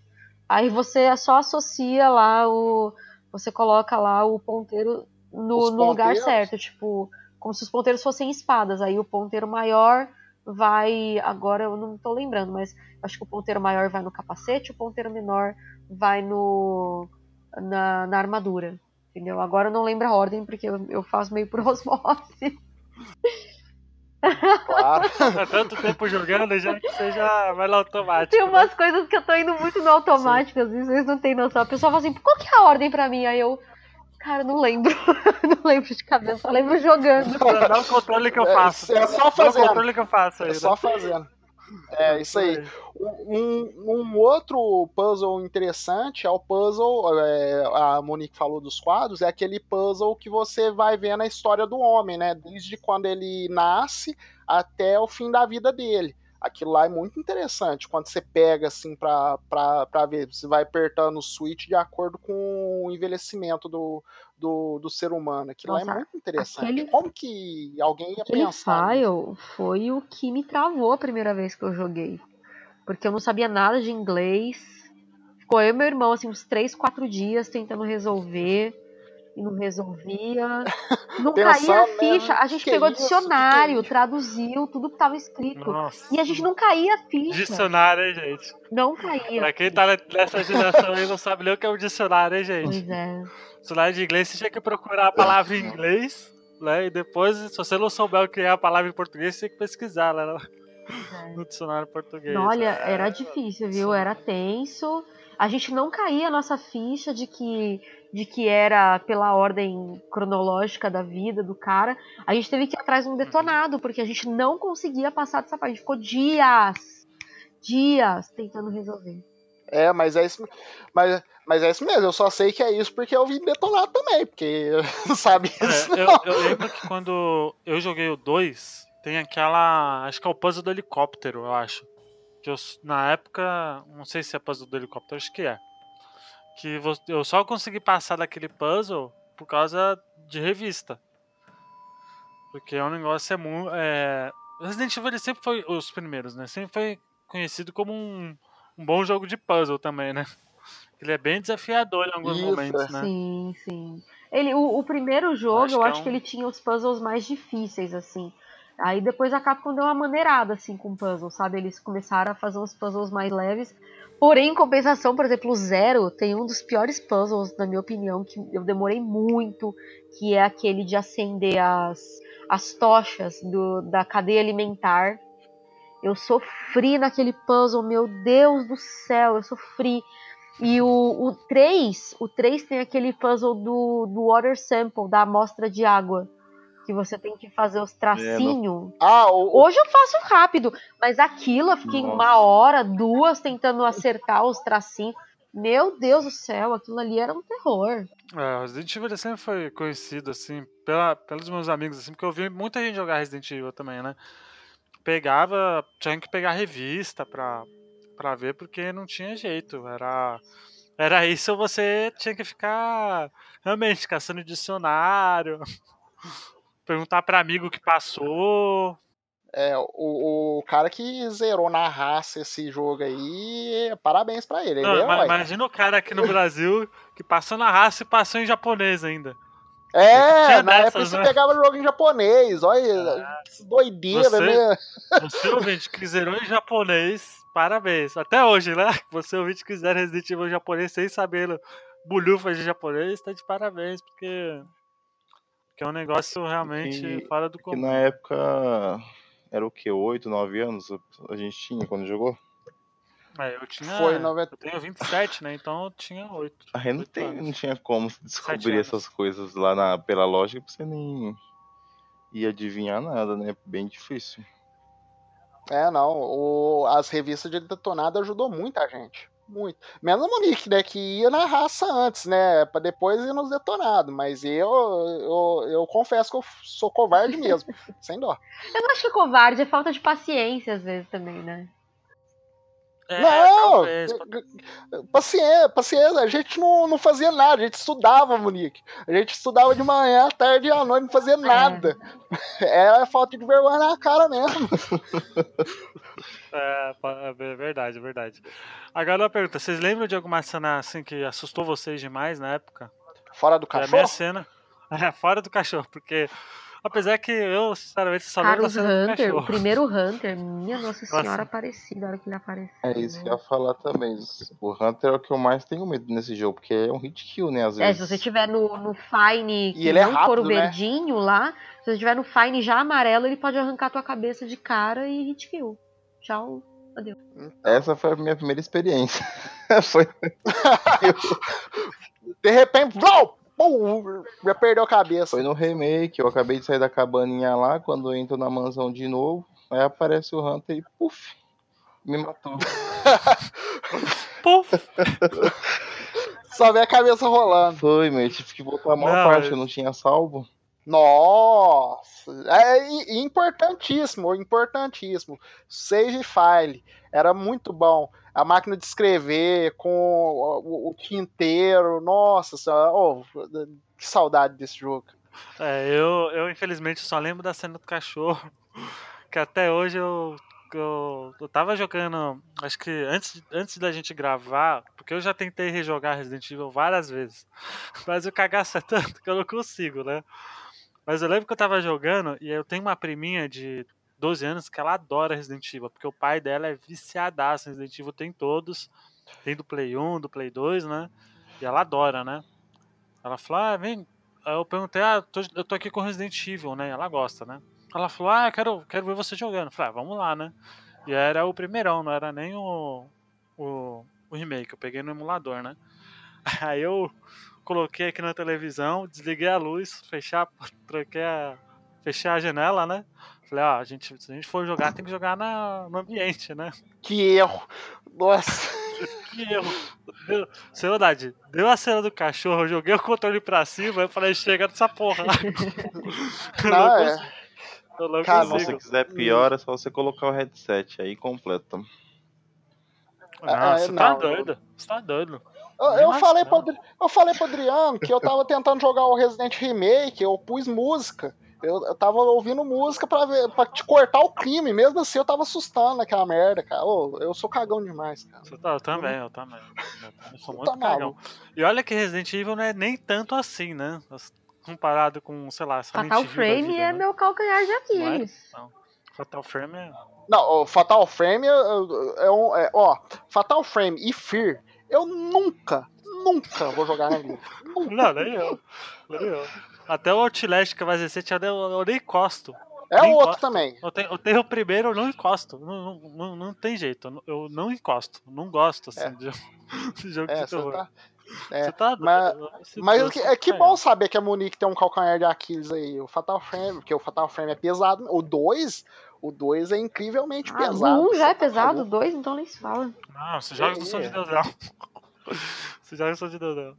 Aí você só associa lá o. Você coloca lá o ponteiro no, no lugar certo, tipo, como se os ponteiros fossem espadas. Aí o ponteiro maior vai. Agora eu não tô lembrando, mas acho que o ponteiro maior vai no capacete, o ponteiro menor vai no na, na armadura. Entendeu? Agora eu não lembro a ordem, porque eu, eu faço meio por osmose.
Claro.
Há tanto tempo jogando já que você já vai no automático.
Tem
né?
umas coisas que eu tô indo muito no automático, às vezes vocês não têm noção. A pessoa fala assim, qual que é a ordem pra mim? Aí eu, cara, não lembro. não lembro de cabeça, só lembro jogando.
Dá dá o controle que eu
É,
faço.
é só
Dá o
fazendo.
controle que eu faço aí.
É
né?
só fazendo. É, isso aí. Um, um outro puzzle interessante é o puzzle, é, a Monique falou dos quadros, é aquele puzzle que você vai vendo a história do homem, né? Desde quando ele nasce até o fim da vida dele. Aquilo lá é muito interessante, quando você pega assim pra ver, você vai apertando o switch de acordo com o envelhecimento do, do, do ser humano. Aquilo lá é
Nossa,
muito interessante.
aquele-
Como que alguém ia
Aquele
pensar?
file foi o que me travou a primeira vez que eu joguei. Porque eu não sabia nada de inglês. Ficou eu e meu irmão, assim, uns 3, 4 dias tentando resolver. E não resolvia. Não caía a
né,
ficha. A gente
que
pegou
isso,
dicionário,
é
traduziu, tudo que tava escrito.
Nossa.
E a gente não caía a ficha.
Dicionário, hein, gente?
Não caía.
Pra quem tá nessa geração aí não sabe nem o que é um dicionário, hein, gente?
Pois é.
Dicionário de inglês, você tinha que procurar a palavra em inglês, né? E depois, se você não souber o que é a palavra em português, você tem que pesquisar lá no,
é.
no dicionário português.
Não, Olha,
É,
era difícil, viu?
sim.
Era tenso. A gente não caía a nossa ficha de que, de que era pela ordem cronológica da vida do cara. A gente teve que ir atrás de um detonado, porque a gente não conseguia passar dessa parte. A gente ficou dias, dias tentando resolver.
É, mas é isso, mas, mas é isso mesmo. Eu só sei que é isso porque eu vim detonado também, porque eu não sabia isso.
É, eu, eu lembro que quando eu joguei o 2, tem aquela. Acho que é o puzzle do helicóptero, eu acho. Que eu, na época. Não sei se é puzzle do helicóptero, acho que é. Que eu só consegui passar daquele puzzle por causa de revista. Porque o negócio é muito. É... Resident Evil ele sempre foi. Os primeiros, né? Sempre foi conhecido como um, um bom jogo de puzzle também, né? Ele é bem desafiador em alguns
Isso,
momentos, né?
Sim, sim. Ele, o, o primeiro jogo,
Acho
eu
que é
acho que
um-
ele tinha os puzzles mais difíceis, assim. Aí depois a Capcom deu uma maneirada, assim, com puzzles, sabe? Eles começaram a fazer uns puzzles mais leves. Porém, em compensação, por exemplo, o Zero tem um dos piores puzzles, na minha opinião, que eu demorei muito, que é aquele de acender as, as tochas do, da cadeia alimentar. Eu sofri naquele puzzle, meu Deus do céu, eu sofri. E o, o 3, o 3 tem aquele puzzle do, do water sample, da amostra de água. Que você tem que fazer os tracinhos.
Ah, o,
Hoje eu faço rápido, mas aquilo eu fiquei
Nossa.
uma hora, duas, tentando acertar os tracinhos. Meu Deus do céu, aquilo ali era um terror.
É, o Resident Evil sempre foi conhecido, assim, pela, pelos meus amigos, assim, porque eu vi muita gente jogar Resident Evil também, né? Pegava, tinha que pegar revista pra, pra ver, porque não tinha jeito. Era, era isso ou você tinha que ficar realmente caçando dicionário, perguntar pra amigo o que passou.
é, o, o cara que zerou na raça esse jogo aí, parabéns pra ele. Ele
Não,
é
ima-
herói.
imagina o cara aqui no Brasil que passou na raça e passou em japonês ainda.
É,
Tinha
na
dessas,
época você
né?
pegava jogo em japonês, olha, que doideira,
Você-
né?
Você ouvinte que zerou em japonês, parabéns. Até hoje, né? Você ouvinte que zera Resident Evil em japonês sem saber bulhufa de japonês, tá de parabéns, porque, porque é um negócio realmente
Que-
fora do
Que
comum.
na época era o que? 8, 9 anos a gente tinha quando jogou?
É, eu tinha.
Foi em 90.
Eu tenho 27, né? Então eu tinha 8.
A gente não,
Oito
tem, não tinha como descobrir essas coisas lá na, pela lógica, porque você nem ia adivinhar nada, né? Bem difícil.
É, não. O, as revistas de detonado ajudou muita gente. Muito. Menos o Monique, né? Que ia na raça antes, né? Pra depois ir nos detonados. Mas eu, eu, eu confesso que eu sou covarde mesmo. sem dó.
Eu não acho que covarde, é falta de paciência às vezes também, né?
É,
não!
talvez.
Paciência, paciência, a gente não, não fazia nada, a gente estudava, Monique. A gente estudava de manhã, à tarde e à noite, não fazia nada. Era falta de vergonha na cara mesmo.
É, é verdade, é verdade. Agora uma pergunta: vocês lembram de alguma cena assim que assustou vocês demais na época?
Fora do
É a minha
cachorro?
cena. É, fora do cachorro, porque. Apesar que eu, sinceramente, só
Cara, os Hunter, o primeiro Hunter, minha nossa
Nossa.
senhora aparecida na hora que ele apareceu.
É isso que eu ia falar também. O Hunter é o que eu mais tenho medo nesse jogo, porque é um hit kill, né? Às
É,
vezes.
se você tiver no, no Fine que
ele é
não for o
rápido, né?
verdinho lá, se você tiver no Fine já amarelo, ele pode arrancar tua cabeça de cara e hit kill. Tchau.
Essa foi a minha primeira experiência. foi
De repente, vlau, pum, já perdeu a cabeça.
Foi no remake, eu acabei de sair da cabaninha lá, quando eu entro na mansão de novo, aí aparece o Hunter e puf, me matou.
Puf!
Só vê a cabeça rolando.
Foi, meu, eu tive que voltar a maior
Não,
parte,
mas-
eu não tinha salvo.
Nossa! É importantíssimo, importantíssimo. Save file. Era muito bom. A máquina de escrever com o, tinteiro. Nossa oh, que saudade desse jogo.
É, eu, eu infelizmente só lembro da cena do cachorro. Que até hoje eu, eu, eu tava jogando. Acho que antes, antes da gente gravar, porque eu já tentei rejogar Resident Evil várias vezes. Mas o cagaço é tanto que eu não consigo, né? Mas eu lembro que eu tava jogando e eu tenho uma priminha de 12 anos que ela adora Resident Evil, porque o pai dela é viciadaço Resident Evil, tem todos. Tem do Play 1, do Play 2, né? E ela adora, né? Ela falou, ah, vem. Eu perguntei, ah, tô- eu tô aqui com Resident Evil, né? Ela gosta, né? Ela falou, ah, quero, quero ver você jogando. Eu falei, ah, vamos lá, né? E era o primeirão, não era nem o, o, o remake, eu peguei no emulador, né? Aí eu coloquei aqui na televisão, desliguei a luz, fechei a, troquei a, fechei a janela, né? Falei, ó, a gente, se a gente for jogar, tem que jogar na, no ambiente, né?
Que erro. Nossa.
Que erro. Deu, sem verdade, deu a cena do cachorro, eu joguei o controle pra cima, eu falei, chega dessa porra. Eu
Não,
não
é.
eu não
Cara,
Se
consigo.
você quiser pior, é só você colocar o headset aí completa.
Não,
Ah,
você
não,
tá doido. Você tá doido.
Eu, eu falei
não.
pro, eu falei pro Adriano que eu tava tentando jogar o Resident Remake, eu pus música. Eu, eu tava ouvindo música pra, ver, pra te cortar o crime, mesmo assim eu tava assustando aquela merda, cara. Ô, eu sou cagão demais, cara.
Você tá- Eu também, eu também. Eu sou muito
Tá
cagão.
maluco.
E olha que Resident Evil não é nem tanto assim, né? Comparado com, sei lá, Silent
Fatal Frame
vida,
é
né?
meu calcanhar de
Não é?
Aquiles.
Fatal Frame é...
Não, o Fatal Frame é, é um. é- ó, Fatal Frame e Fear, eu nunca, nunca vou jogar na vida.
Não, nem eu. Nem eu. Até o Outlast que vai recente, eu, eu, eu nem encosto.
É
Nem
outro
gosto.
também.
Eu tenho, eu tenho o primeiro, eu não encosto. Não, não, não, não tem jeito. eu não- encosto. Não gosto, assim,
É.
de, de jogo
É,
de terror.
tá. É,
Você tá
mas- Mas
Deus
que, é que bom saber que a Monique tem um calcanhar de Aquiles aí. O Fatal Frame, porque o Fatal Frame é pesado. O 2, o 2 é incrivelmente
Ah,
pesado.
o 1 já
você
é
tá
pesado, o
maluco.
2 então nem se fala.
Não, você joga no som de
É.
Deus não. Você joga no som de Deus não.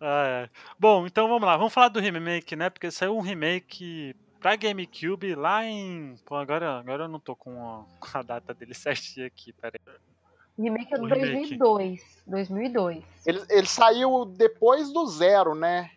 Ah, é. Bom, então vamos lá. Vamos falar do remake, né? Porque saiu um remake pra GameCube lá em. Pô, agora, agora eu não tô com a, com a data dele certinha aqui, peraí.
O remake é
remake.
2002. 2002.
Ele, ele saiu depois do zero, né?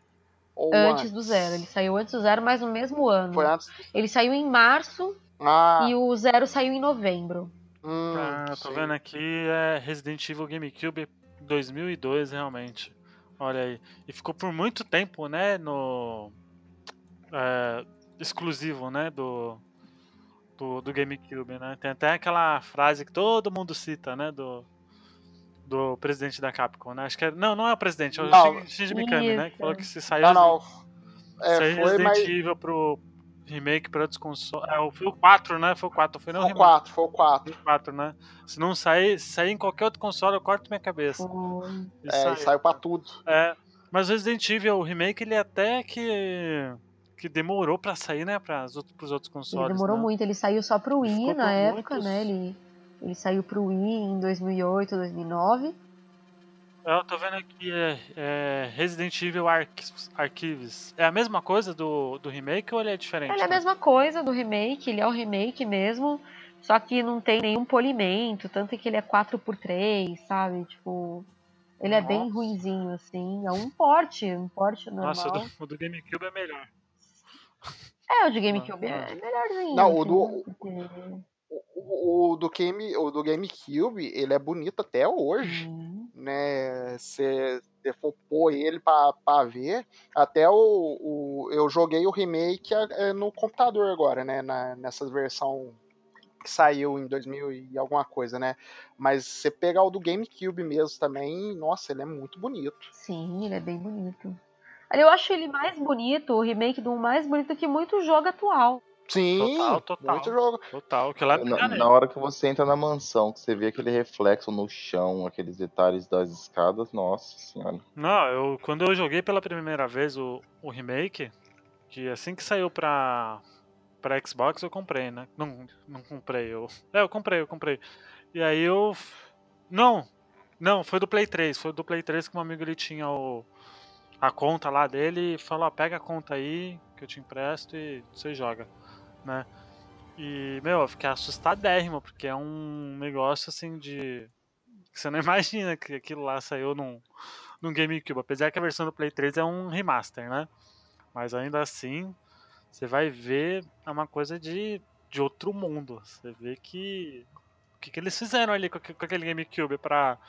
Ou
Antes do zero. Ele saiu antes do zero, mas no mesmo ano.
Foi antes.
Ele saiu em março
Ah,
e o zero saiu em novembro.
hum,
Ah, tô vendo aqui, é Resident Evil GameCube 2002, realmente. Olha aí. E ficou por muito tempo, né, no... é, exclusivo, né, do, do, do GameCube, né? Tem até aquela frase que todo mundo cita, né, do, do presidente da Capcom, né? Acho que é, não, não é o presidente, é o Shinji Mikami, né? Que
Isso.
falou que se sair,
Não, não.
se
É,
sair
foi,
Resident
mas.
Evil pro remake para outros consoles... É, o- foi o 4, né? Foi o 4, foi não o
Foi o
remake.
4, foi o 4.
4, né? Se não sair, se sair em qualquer outro console, eu corto minha cabeça.
Foi.
Isso
É,
aí.
saiu pra tudo.
É, mas o Resident Evil, o remake, ele até que que demorou pra sair, né, para os outros, outros consoles.
Ele demorou
né?
muito. Ele saiu só pro Wii na época,
muitos-
né? Ele, ele saiu pro Wii em 2008, 2009.
Eu tô vendo aqui é, é Resident Evil Archives. É a mesma coisa do, do remake ou ele é diferente?
Ele é a
né?
mesma coisa do remake, ele é o remake mesmo, só que não tem nenhum polimento, tanto que ele é 4x3, sabe? Tipo, ele é bem
Nossa.
ruinzinho, assim. É um porte, um porte normal.
Nossa, o do, o do GameCube é melhor.
É, o de GameCube é melhorzinho.
Não, o
assim,
do-
porque-
O, o do Game, o do GameCube, ele é bonito até hoje.
Hum,
né? Se você for pôr ele pra, pra ver, até o, o- eu joguei o remake é, no computador agora, né? Na, nessa versão que saiu em 2000 e alguma coisa, né? Mas você pegar o do GameCube mesmo também, nossa, ele é muito bonito.
Sim, ele é bem bonito. Eu acho ele mais bonito, o remake do mais bonito que muito jogo atual.
Sim,
Total, total.
muito jogo.
Total, que lá é
Na, na hora que você entra na mansão, que você vê aquele reflexo no chão, aqueles detalhes das escadas, nossa senhora.
Não, eu, quando eu joguei pela primeira vez o, o remake, que assim que saiu pra, pra Xbox eu comprei, né? Não, não comprei, eu. É, eu comprei, eu comprei. E aí eu. Não, não, foi do Play 3. Foi do Play 3 que um amigo ele tinha o, a conta lá dele e falou: ó, pega a conta aí que eu te empresto e você joga, né? E, meu, eu fiquei assustadérrimo, porque é um negócio assim de. você não imagina que aquilo lá saiu num, num GameCube. Apesar que a versão do Play 3 é um remaster, né? Mas ainda assim, você vai ver é uma coisa de, de outro mundo. Você vê que. O que, que eles fizeram ali com, com aquele GameCube pra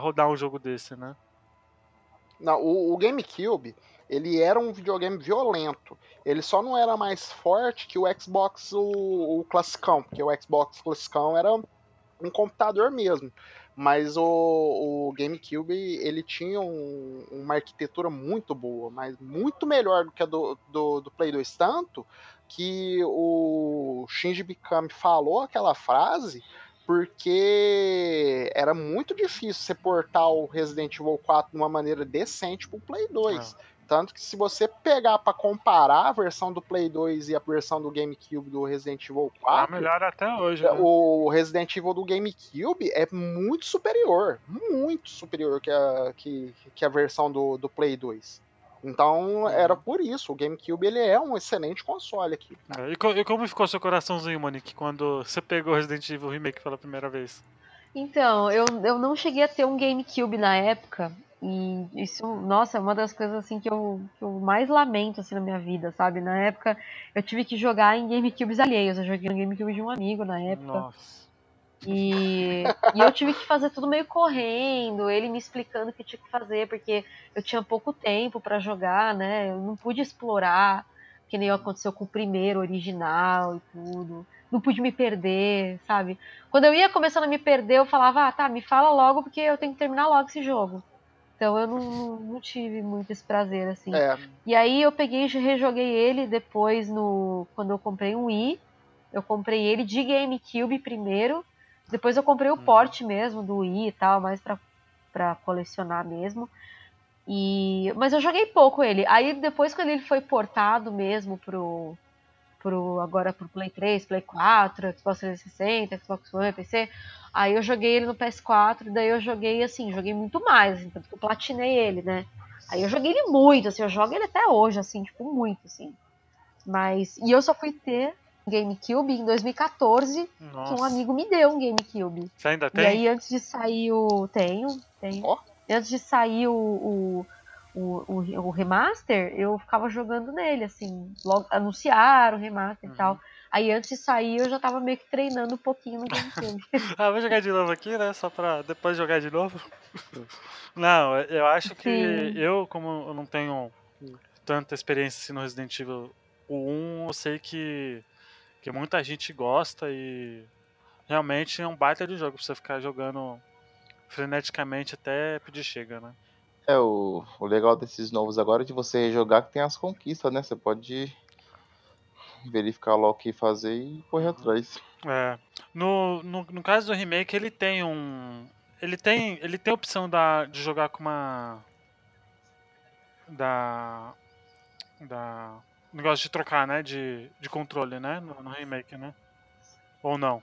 rodar um jogo desse, né?
Não, o, o GameCube, ele era um videogame violento. Ele só não era mais forte que o Xbox, o, o classicão, porque o Xbox classicão era um computador mesmo. Mas o, o GameCube, ele tinha um- uma arquitetura muito boa, mas muito melhor do que a do, do, do Play 2. Tanto que o Shinji Mikami falou aquela frase porque era muito difícil você portar o Resident Evil 4 de uma maneira decente pro Play 2. Tanto que se você pegar pra comparar a versão do Play 2 e a versão do GameCube do Resident Evil
Tá
4,
melhor até hoje. Né?
o Resident Evil do GameCube é muito superior, muito superior que a, que, que a versão do, do Play 2. Então era por isso, o GameCube ele é um excelente console aqui.
É, E, co- e como ficou seu coraçãozinho, Monique, quando você pegou Resident Evil Remake pela primeira vez?
Então, eu, eu não cheguei a ter um GameCube na época. E isso, nossa, é uma das coisas assim que eu, que eu mais lamento assim na minha vida, sabe? Na época eu tive que jogar em GameCubes alheios, eu joguei no GameCube de um amigo na época.
Nossa.
E, e eu tive que fazer tudo meio correndo, ele me explicando o que tinha que fazer, porque eu tinha pouco tempo pra jogar, né? Eu não pude explorar, que nem aconteceu com o primeiro original e tudo. Não pude me perder, sabe? Quando eu ia começando a me perder, eu falava, ah, tá, me fala logo, porque eu tenho que terminar logo esse jogo. Então eu não, não, não tive muito esse prazer, assim.
É,
E aí eu peguei e rejoguei ele depois no. Quando eu comprei um Wii. Eu comprei ele de GameCube primeiro. Depois eu comprei o
Uhum.
porte mesmo do Wii e tal, mais pra, pra colecionar mesmo. E, mas eu joguei pouco ele. Aí depois quando ele foi portado mesmo pro, pro agora pro Play 3, Play 4, Xbox 360, Xbox One, PC, aí eu joguei ele no PS4, daí eu joguei assim, joguei muito mais, assim, tanto que eu platinei ele, né? Aí eu joguei ele muito, assim, eu jogo ele até hoje, assim, tipo, muito, assim. Mas. E eu só fui ter GameCube em 2014, que
Nossa.
um amigo me deu um GameCube.
Você ainda
E
tem?
aí, antes de sair o. Tenho, tenho.
Ó.
Antes de sair o, o, o, o- o remaster, eu ficava jogando nele, assim. Logo, anunciaram o remaster
Uhum.
e tal. Aí antes de sair, eu já tava meio que treinando um pouquinho no GameCube.
Ah, vou jogar de novo aqui, né? Só pra depois jogar de novo. Não, eu acho que
Sim.
eu, como eu não tenho tanta experiência assim no Resident Evil o 1, eu sei que, que muita gente gosta e realmente é um baita de jogo pra você ficar jogando freneticamente até pedir chega, né?
É, o, o legal desses novos agora é de você jogar que tem as conquistas, né? Você pode verificar lá o que fazer e correr atrás.
É. No, no, no caso do remake, ele tem um. Ele tem. Ele tem a opção da, de jogar com uma. Da. Da. Negócio de trocar, né? De, de controle, né? No, no remake, né? Ou não?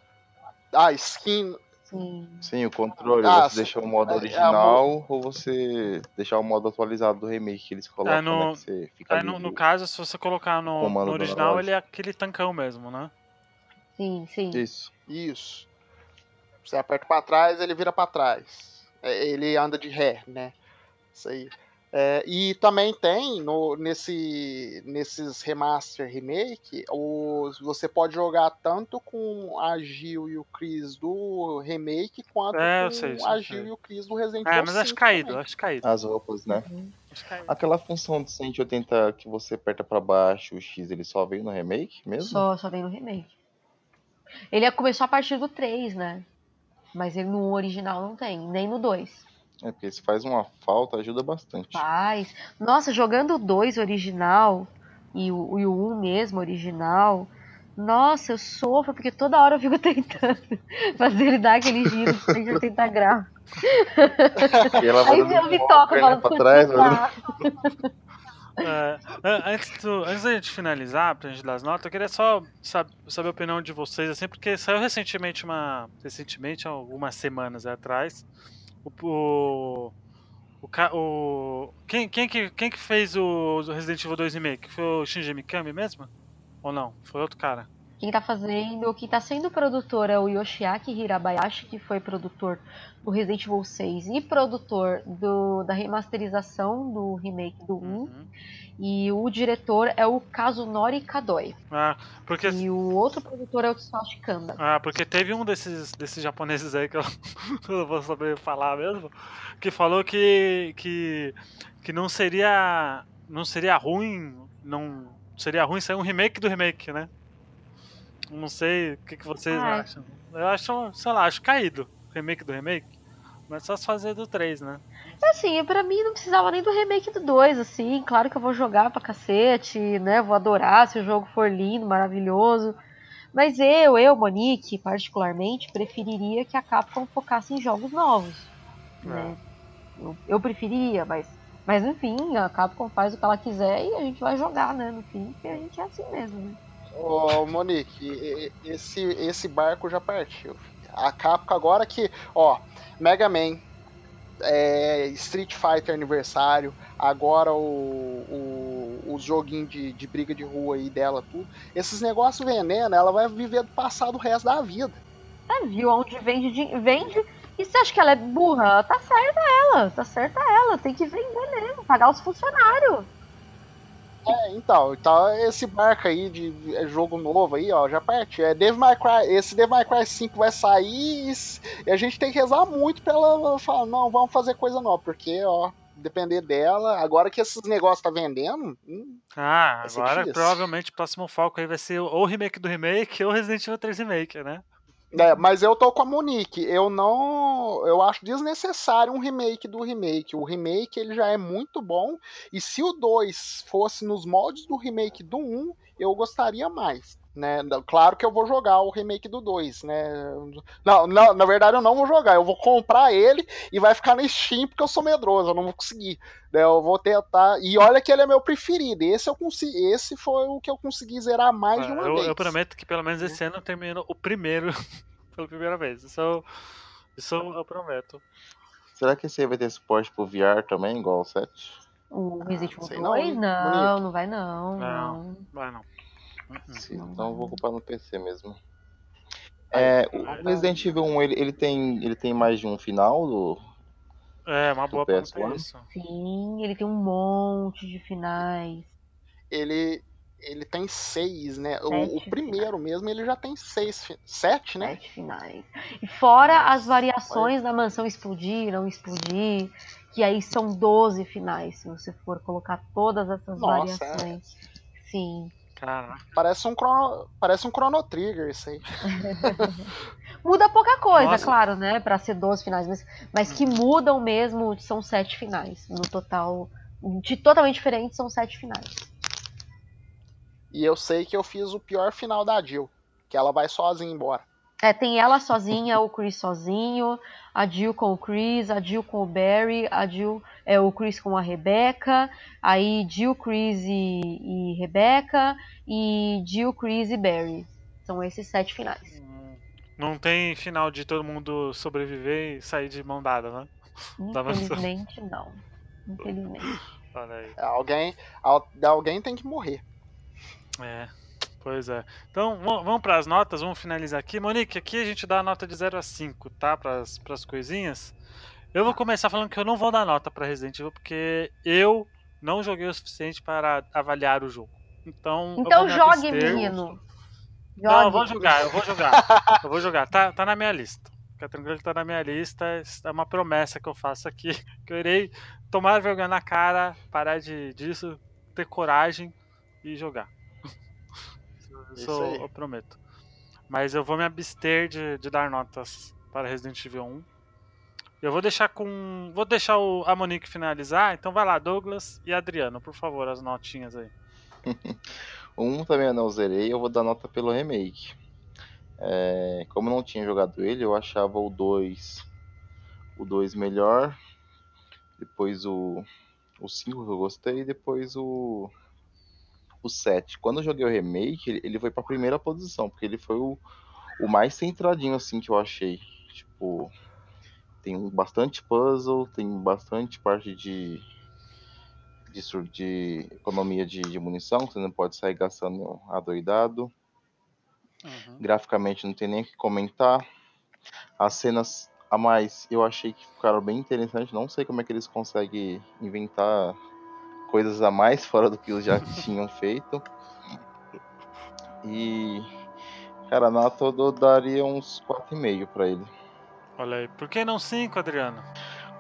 ah, skin.
Sim.
Sim, o controle,
Ah,
você deixa o modo
é, é,
original ou você deixar o modo atualizado do remake que eles colocam,
no-
né? Que você fica ali
no, no caso, se você colocar no, no original, ele é aquele tancão mesmo, né?
Sim, sim.
Isso.
Isso. Você aperta pra trás, ele vira pra trás. É, Ele anda de ré, né? Isso aí. É, e também tem no, nesse, nesses remaster remake, os, você pode jogar tanto com a Gil e o Chris do remake, quanto
É,
com
sei,
a Gil
sei.
e o Chris do Resident
É,
Evil
mas acho
5
caído,
também.
acho caído.
As roupas, né?
Caído.
Aquela função de 180 que você aperta pra baixo, o X, ele só veio no remake mesmo?
Só, só vem no remake. Ele começou a partir do 3, né? Mas ele no original não tem, nem no 2.
É, porque se faz uma falta, ajuda bastante.
Faz. Nossa, jogando o 2 original e o, e o 1 mesmo original, nossa, eu sofro, porque toda hora eu fico tentando fazer ele dar aquele giro de 180 graus.
E
Aí eu me
perna
falando
pra trás, né?
É, an- antes, do, antes da gente finalizar, pra gente dar as notas, eu queria só sab- saber a opinião de vocês, assim, porque saiu recentemente uma. Recentemente, algumas semanas atrás, o. o, o, quem, quem, que, quem que fez o Resident Evil 2 Remake? Foi o Shinji Mikami mesmo? Ou não? Foi outro cara?
Quem tá fazendo, quem tá sendo produtor é o Yoshiaki Hirabayashi, que foi produtor do Resident Evil 6 e produtor do, da remasterização do remake do 1.
Uhum.
E o diretor é o Kazunori Kadoi.
Ah, porque,
E o outro produtor é o Tsutoshi Kanda.
ah, porque teve um desses, desses japoneses aí que eu, eu não vou saber falar mesmo, que falou que, que, que não seria. Não seria ruim. Não seria ruim sair um remake do remake, né? Não sei o que, que vocês
Ah, é.
acham. Eu acho, sei lá, acho caído. Remake do remake. Mas só se fazer do 3, né?
Assim, pra mim não precisava nem do remake do 2, assim. Claro que eu vou jogar pra cacete, né? Vou adorar se o jogo for lindo, maravilhoso. Mas eu, eu, Monique, particularmente, preferiria que a Capcom focasse em jogos novos. Né? Eu, eu preferiria, mas, mas enfim, a Capcom faz o que ela quiser e a gente vai jogar, né? No fim, porque a gente é assim mesmo, né?
Ô, Monique, esse, esse barco já partiu. A Capcom agora que, ó, Mega Man, é, Street Fighter aniversário, agora o, o, os joguinhos de, de briga de rua aí dela, tudo. Esses negócios veneno, ela vai viver do passado o resto da vida.
É, viu? Onde vende, vende E você acha que ela é burra? Tá certa ela, tá certa ela. Tem que vender mesmo, pagar os funcionários.
É, então, então esse barco aí de é, jogo novo aí, ó, já parte. É Devil May Cry, esse Devil May Cry 5 vai sair e a gente tem que rezar muito pra ela falar, não, vamos fazer coisa nova, porque, ó, depender dela, agora que esses negócios tá vendendo, hum,
Ah, agora provavelmente o próximo foco aí vai ser ou o remake do remake ou Resident Evil 3 Remake, né?
É, mas eu tô com a Monique. Eu não. Eu acho desnecessário um remake do remake. O remake ele já é muito bom. E se o 2 fosse nos moldes do remake do 1, eu gostaria mais. Né? Claro que eu vou jogar o remake do 2, né? Não, não, na verdade eu não vou jogar, eu vou comprar ele e vai ficar na Steam porque eu sou medroso, eu não vou conseguir. Né? Eu vou tentar. E olha que ele é meu preferido. Esse eu consegui, esse foi o que eu consegui zerar mais de uma
eu,
vez.
eu prometo que pelo menos esse ano eu termino o primeiro pela primeira vez. Isso eu, isso eu prometo.
Será que esse aí vai ter suporte pro VR também, igual o 7?
O Resident Evil
não,
2?
hein?
Não,
Bonito.
não vai não.
Não.
não.
Vai não.
Sim,
Não
então eu
vai.
vou ocupar no PC mesmo. É, o Resident Evil 1, ele, ele, tem, ele tem mais de um final do.
É, uma boa
Do PS1?
ter isso.
Sim, ele tem um monte de finais.
ele ele tem seis, né? O, o primeiro mesmo ele já tem seis, sete, né?
Sete finais. E fora as variações da mansão explodir, não explodir, que aí são 12 finais, se você for colocar todas essas
Nossa,
variações. Sim.
Caraca.
Parece um chrono, parece um Chrono Trigger isso aí.
Muda pouca coisa,
Nossa.
claro, né? Pra ser 12 finais, mas, mas que mudam mesmo são sete finais. No total, de totalmente diferentes, são sete finais.
E eu sei que eu fiz o pior final da Jill, que ela vai sozinha embora.
É, tem ela sozinha, o Chris sozinho, a Jill com o Chris, a Jill com o Barry, a Jill, é, o Chris com a Rebecca, aí Jill, Chris e, e Rebecca, e Jill, Chris e Barry. São esses sete finais.
Não tem final de todo mundo sobreviver e sair de mão dada, né?
Infelizmente, não. Infelizmente.
Olha aí.
Alguém, al- alguém tem que morrer.
É, pois é. Então, va- vamos para as notas, vamos finalizar aqui. Monique, aqui a gente dá a nota de 0 a 5, tá? Para as coisinhas. Eu vou começar falando que eu não vou dar nota para Resident Evil, porque eu não joguei o suficiente para avaliar o jogo. Então,
Então jogue, menino.
Não, eu
Jogue.
vou jogar, eu vou jogar. eu vou jogar. Tá, tá na minha lista. Fica tranquilo que tá na minha lista. É uma promessa que eu faço aqui. Que eu irei tomar vergonha na cara, parar de, disso, ter coragem e jogar. Isso,
Isso aí.
eu prometo. Mas eu vou me abster de, de dar notas para Resident Evil 1. Eu vou deixar com. Vou deixar o, a Monique finalizar. Então vai lá, Douglas e Adriano, por favor, as notinhas aí.
1 também eu não zerei, eu vou dar nota pelo remake. É, como eu não tinha jogado ele, eu achava o 2 o 2 melhor. Depois o, o 5 que eu gostei, depois o, o 7. Quando eu joguei o remake, ele, ele foi pra primeira posição, porque ele foi o, o mais centradinho assim que eu achei. Tipo, tem bastante puzzle, tem bastante parte de, de, de economia de, de munição, que você não pode sair gastando adoidado.
Uhum.
Graficamente não tem nem o que comentar. As cenas a mais eu achei que ficaram bem interessantes. Não sei como é que eles conseguem inventar coisas a mais fora do que eles já tinham feito. E, cara, na nota eu daria uns 4,5 pra ele.
Olha aí. Por que não 5, Adriano?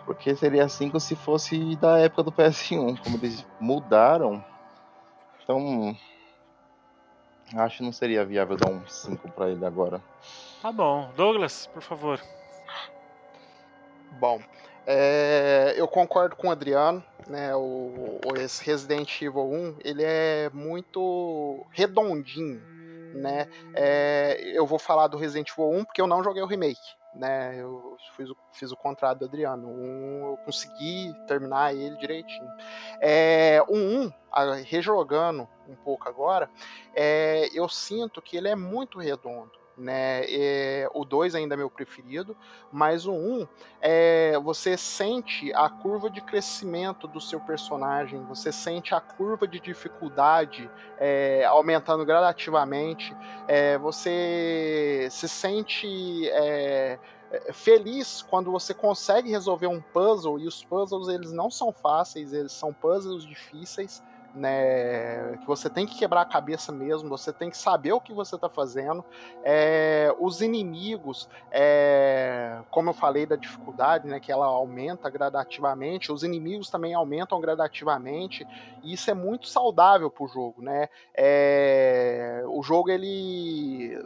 Porque seria 5 se fosse da época do PS1. Como eles mudaram, então acho que não seria viável dar um 5 pra ele agora.
Tá bom. Douglas, por favor.
Bom, é, eu concordo com o Adriano, né? O, o- Resident Evil 1 ele é muito redondinho, né? É, eu vou falar do Resident Evil 1 porque eu não joguei o remake, né? Eu fiz o, fiz o contrário do Adriano. 1 eu consegui terminar ele direitinho. É, o 1, a- rejogando um pouco agora, é, eu sinto que ele é muito redondo. Né? É, o 2 ainda é meu preferido, mas o 1 é, você sente a curva de crescimento do seu personagem, você sente a curva de dificuldade é, aumentando gradativamente, é, você se sente é, é, feliz quando você consegue resolver um puzzle e os puzzles eles não são fáceis, eles são puzzles difíceis né, que você tem que quebrar a cabeça mesmo, você tem que saber o que você está fazendo. É, os inimigos, é, como eu falei da dificuldade, né, que ela aumenta gradativamente, os inimigos também aumentam gradativamente, e isso é muito saudável para o jogo. Né? É, o jogo ele,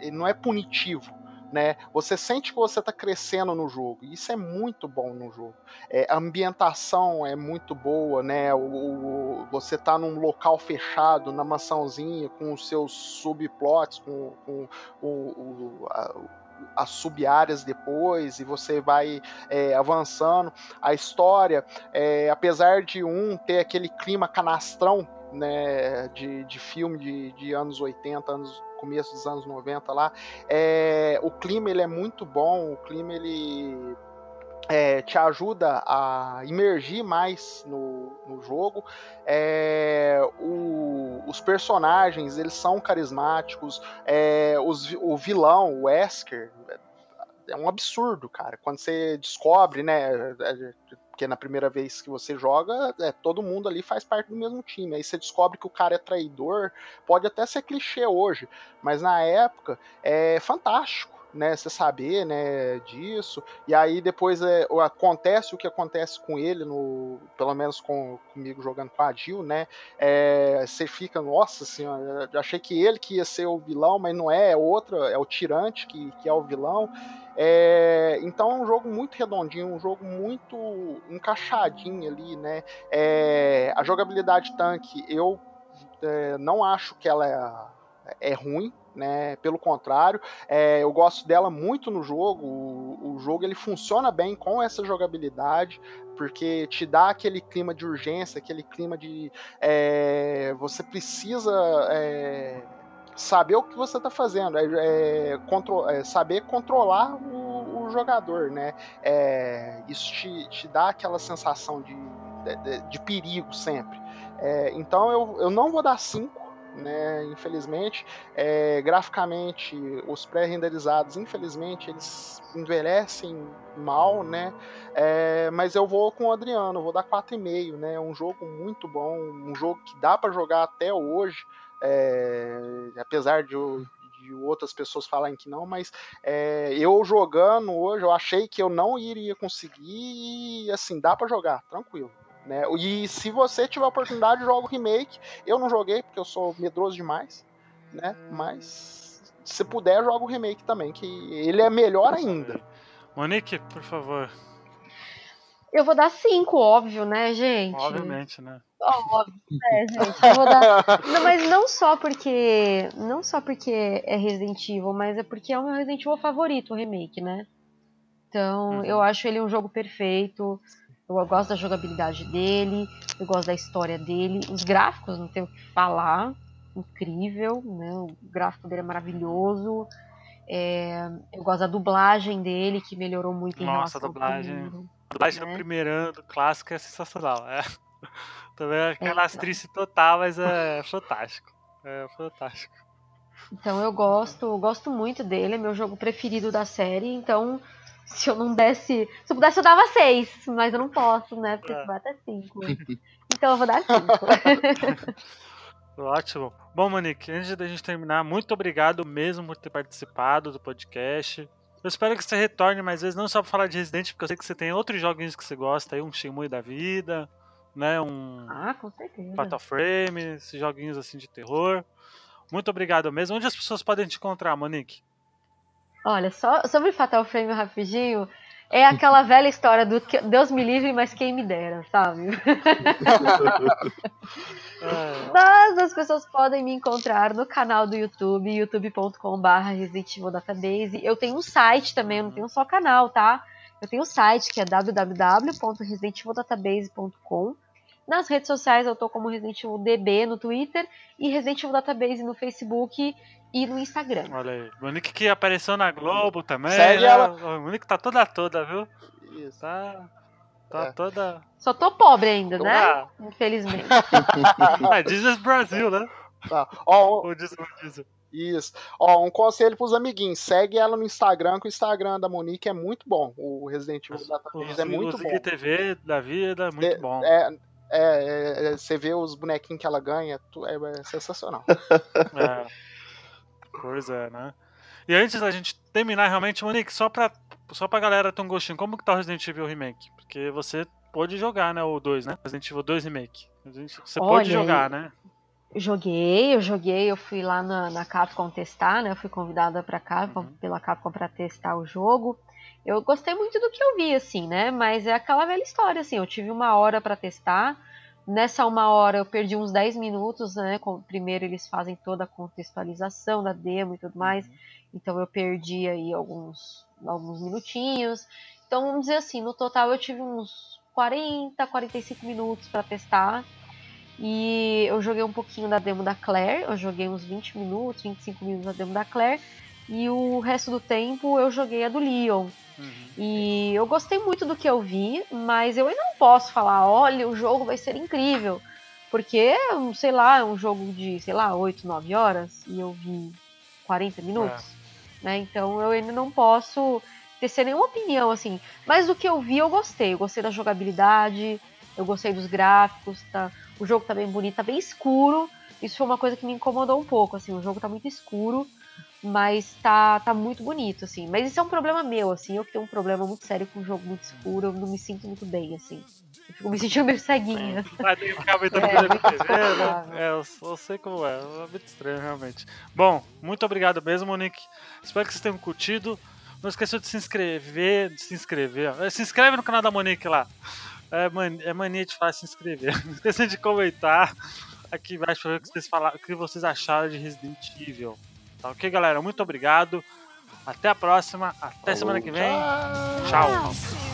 ele não é punitivo né? Você sente que você está crescendo no jogo. E isso é muito bom no jogo. É, a ambientação é muito boa, né? O, o você está num local fechado, na mansãozinha, com os seus subplots, com, com o, o a, as sub-áreas depois e você vai é, avançando. A história, é, apesar de um ter aquele clima canastrão né, de, de filme de, de anos 80, anos começo dos anos 90 lá. É, o clima ele é muito bom, o clima ele é, te ajuda a imergir mais no, no jogo. É, o, os personagens eles são carismáticos. É, os, o vilão, o Wesker, é um absurdo, cara. Quando você descobre, né? Porque na primeira vez que você joga, é, todo mundo ali faz parte do mesmo time. Aí você descobre que o cara é traidor. Pode até ser clichê hoje, mas na época é fantástico né, você saber, né, disso. E aí depois é, acontece o que acontece com ele no, pelo menos com, comigo jogando com a Jill, né? É, você fica, nossa senhora, achei que ele que ia ser o vilão, mas não é, é outro, é o tirante que, que é o vilão. É, então é um jogo muito redondinho, um jogo muito encaixadinho ali, né? É, a jogabilidade tanque, eu é, não acho que ela é, ruim, né? Pelo contrário, é, eu gosto dela muito no jogo. O, o, jogo ele funciona bem com essa jogabilidade, porque te dá aquele clima de urgência, aquele clima de é, você precisa é, saber o que você está fazendo, é, é, contro é, saber controlar o, o jogador, né? isso te, te dá aquela sensação de, de, de perigo sempre. então eu, eu não vou dar 5 né? Infelizmente, é, graficamente, os pré-renderizados, infelizmente, eles envelhecem mal, né? É, mas eu vou com o Adriano, vou dar 4,5, né? Um jogo muito bom, um jogo que dá para jogar até hoje, é, apesar de, de outras pessoas falarem que não, mas é, eu jogando hoje, eu achei que eu não iria conseguir e assim, dá para jogar, tranquilo. Né? E se você tiver a oportunidade, joga o remake. Eu não joguei porque eu sou medroso demais, né? Mas se puder, joga o remake também, que ele é melhor ainda.
Monique, por favor.
Eu vou dar 5, óbvio, né, gente?
Obviamente, né?
Óbvio, é, gente. Eu vou dar... não, mas não só porque. Não só porque é Resident Evil, mas é porque é o meu Resident Evil favorito, o remake, né? Então, uhum. eu acho ele um jogo perfeito. Eu gosto da jogabilidade dele, eu gosto da história dele, os gráficos, não tenho o que falar, incrível, né? O gráfico dele é maravilhoso. É, eu gosto da dublagem dele, que melhorou muito em
Nossa, a dublagem. Primeiro, a dublagem né? do primeiro do clássico é sensacional. É. Também é canastrice é, então. total, mas é fantástico. É fantástico.
Então eu gosto, eu gosto muito dele, é meu jogo preferido da série, então se eu não desse. Se eu pudesse, eu dava seis, mas eu não posso, né? Porque é. vai até cinco. Então eu vou dar cinco.
Ótimo. Bom, Monique, antes da gente terminar, muito obrigado mesmo por ter participado do podcast. Eu espero que você retorne mais vezes, não só para falar de Resident, porque eu sei que você tem outros joguinhos que você gosta, aí um Shenmue da vida, né? Um.
Ah, com certeza.
Fatal Frame, esses joguinhos assim de terror. Muito obrigado mesmo. Onde as pessoas podem te encontrar, Monique?
Olha, só sobre Fatal Frame rapidinho, é aquela velha história do que Deus me livre, mas quem me dera, sabe? mas as pessoas podem me encontrar no canal do YouTube, youtube.com.br Resident Evil Database. Eu tenho um site também, eu não tenho só canal, tá? Eu tenho um site que é www.residentivildatabase.com. Nas redes sociais eu tô como Resident Evil DB no Twitter e Resident Evil Database no Facebook e no Instagram.
Olha aí. Monique que apareceu na Globo também.
Segue
né?
ela.
Monique tá toda toda, viu?
Isso.
Tá, tá
É.
toda.
Só tô pobre ainda, né?
Ah.
Infelizmente.
É, Disney Brasil, né?
Tá. Ó,
Disney Diesel.
Isso. Ó, um conselho pros amiguinhos. Segue ela no Instagram, que o Instagram da Monique é muito bom. O Resident Evil Database é muito bom.
TV da vida, muito
É-
bom.
É, é, é, você vê os bonequinhos que ela ganha, tu- é, é sensacional.
É. Pois é, né? E antes da gente terminar, realmente, Monique, só pra, só pra galera ter um gostinho, como que tá o Resident Evil Remake? Porque você pôde jogar, né, o 2, né? Resident Evil 2 Remake. Você
Olha,
pôde jogar, né?
Joguei, eu joguei, eu fui lá na, na Capcom testar, né? Eu fui convidada pra Capcom,
Uhum.
pela Capcom pra testar o jogo. Eu gostei muito do que eu vi, assim, né? Mas é aquela velha história, assim, eu tive uma hora pra testar. Nessa uma hora eu perdi uns 10 minutos, né? com- Primeiro eles fazem toda a contextualização da demo e tudo mais. Então eu perdi aí alguns, alguns minutinhos. Então vamos dizer assim, no total eu tive uns 40, 45 minutos pra testar. E eu joguei um pouquinho da demo da Claire, eu joguei uns 20 minutos, 25 minutos da demo da Claire. E o resto do tempo eu joguei a do Leon.
Uhum.
E eu gostei muito do que eu vi, mas eu ainda não posso falar, olha, o jogo vai ser incrível. Porque, sei lá, é um jogo de, sei lá, 8, 9 horas e eu vi 40 minutos. Né? Então eu ainda não posso tecer nenhuma opinião, assim. Mas do que eu vi, eu gostei. Eu gostei da jogabilidade, eu gostei dos gráficos, tá? O jogo tá bem bonito, tá bem escuro. Isso foi uma coisa que me incomodou um pouco, assim. O jogo tá muito escuro, mas tá, tá muito bonito, assim. Mas isso é um problema meu, assim. Eu que tenho um problema muito sério com um jogo muito escuro, eu não me sinto muito bem, assim. Eu fico me sentindo meio ceguinha.
Vai ter que ficar aguentando
É,
né?
desconfortável.
É, eu, eu sei como é. É muito estranho, realmente. Bom, muito obrigado mesmo, Monique. Espero que vocês tenham curtido. Não esqueça de se inscrever, de se inscrever. ó. Se inscreve no canal da Monique lá. É, man- é mania de falar se inscrever. Não esqueça de comentar aqui embaixo pra ver o que vocês, falaram, o que vocês acharam de Resident Evil. Tá ok, galera? Muito obrigado. Até a próxima. Até semana que vem. Tchau.
Another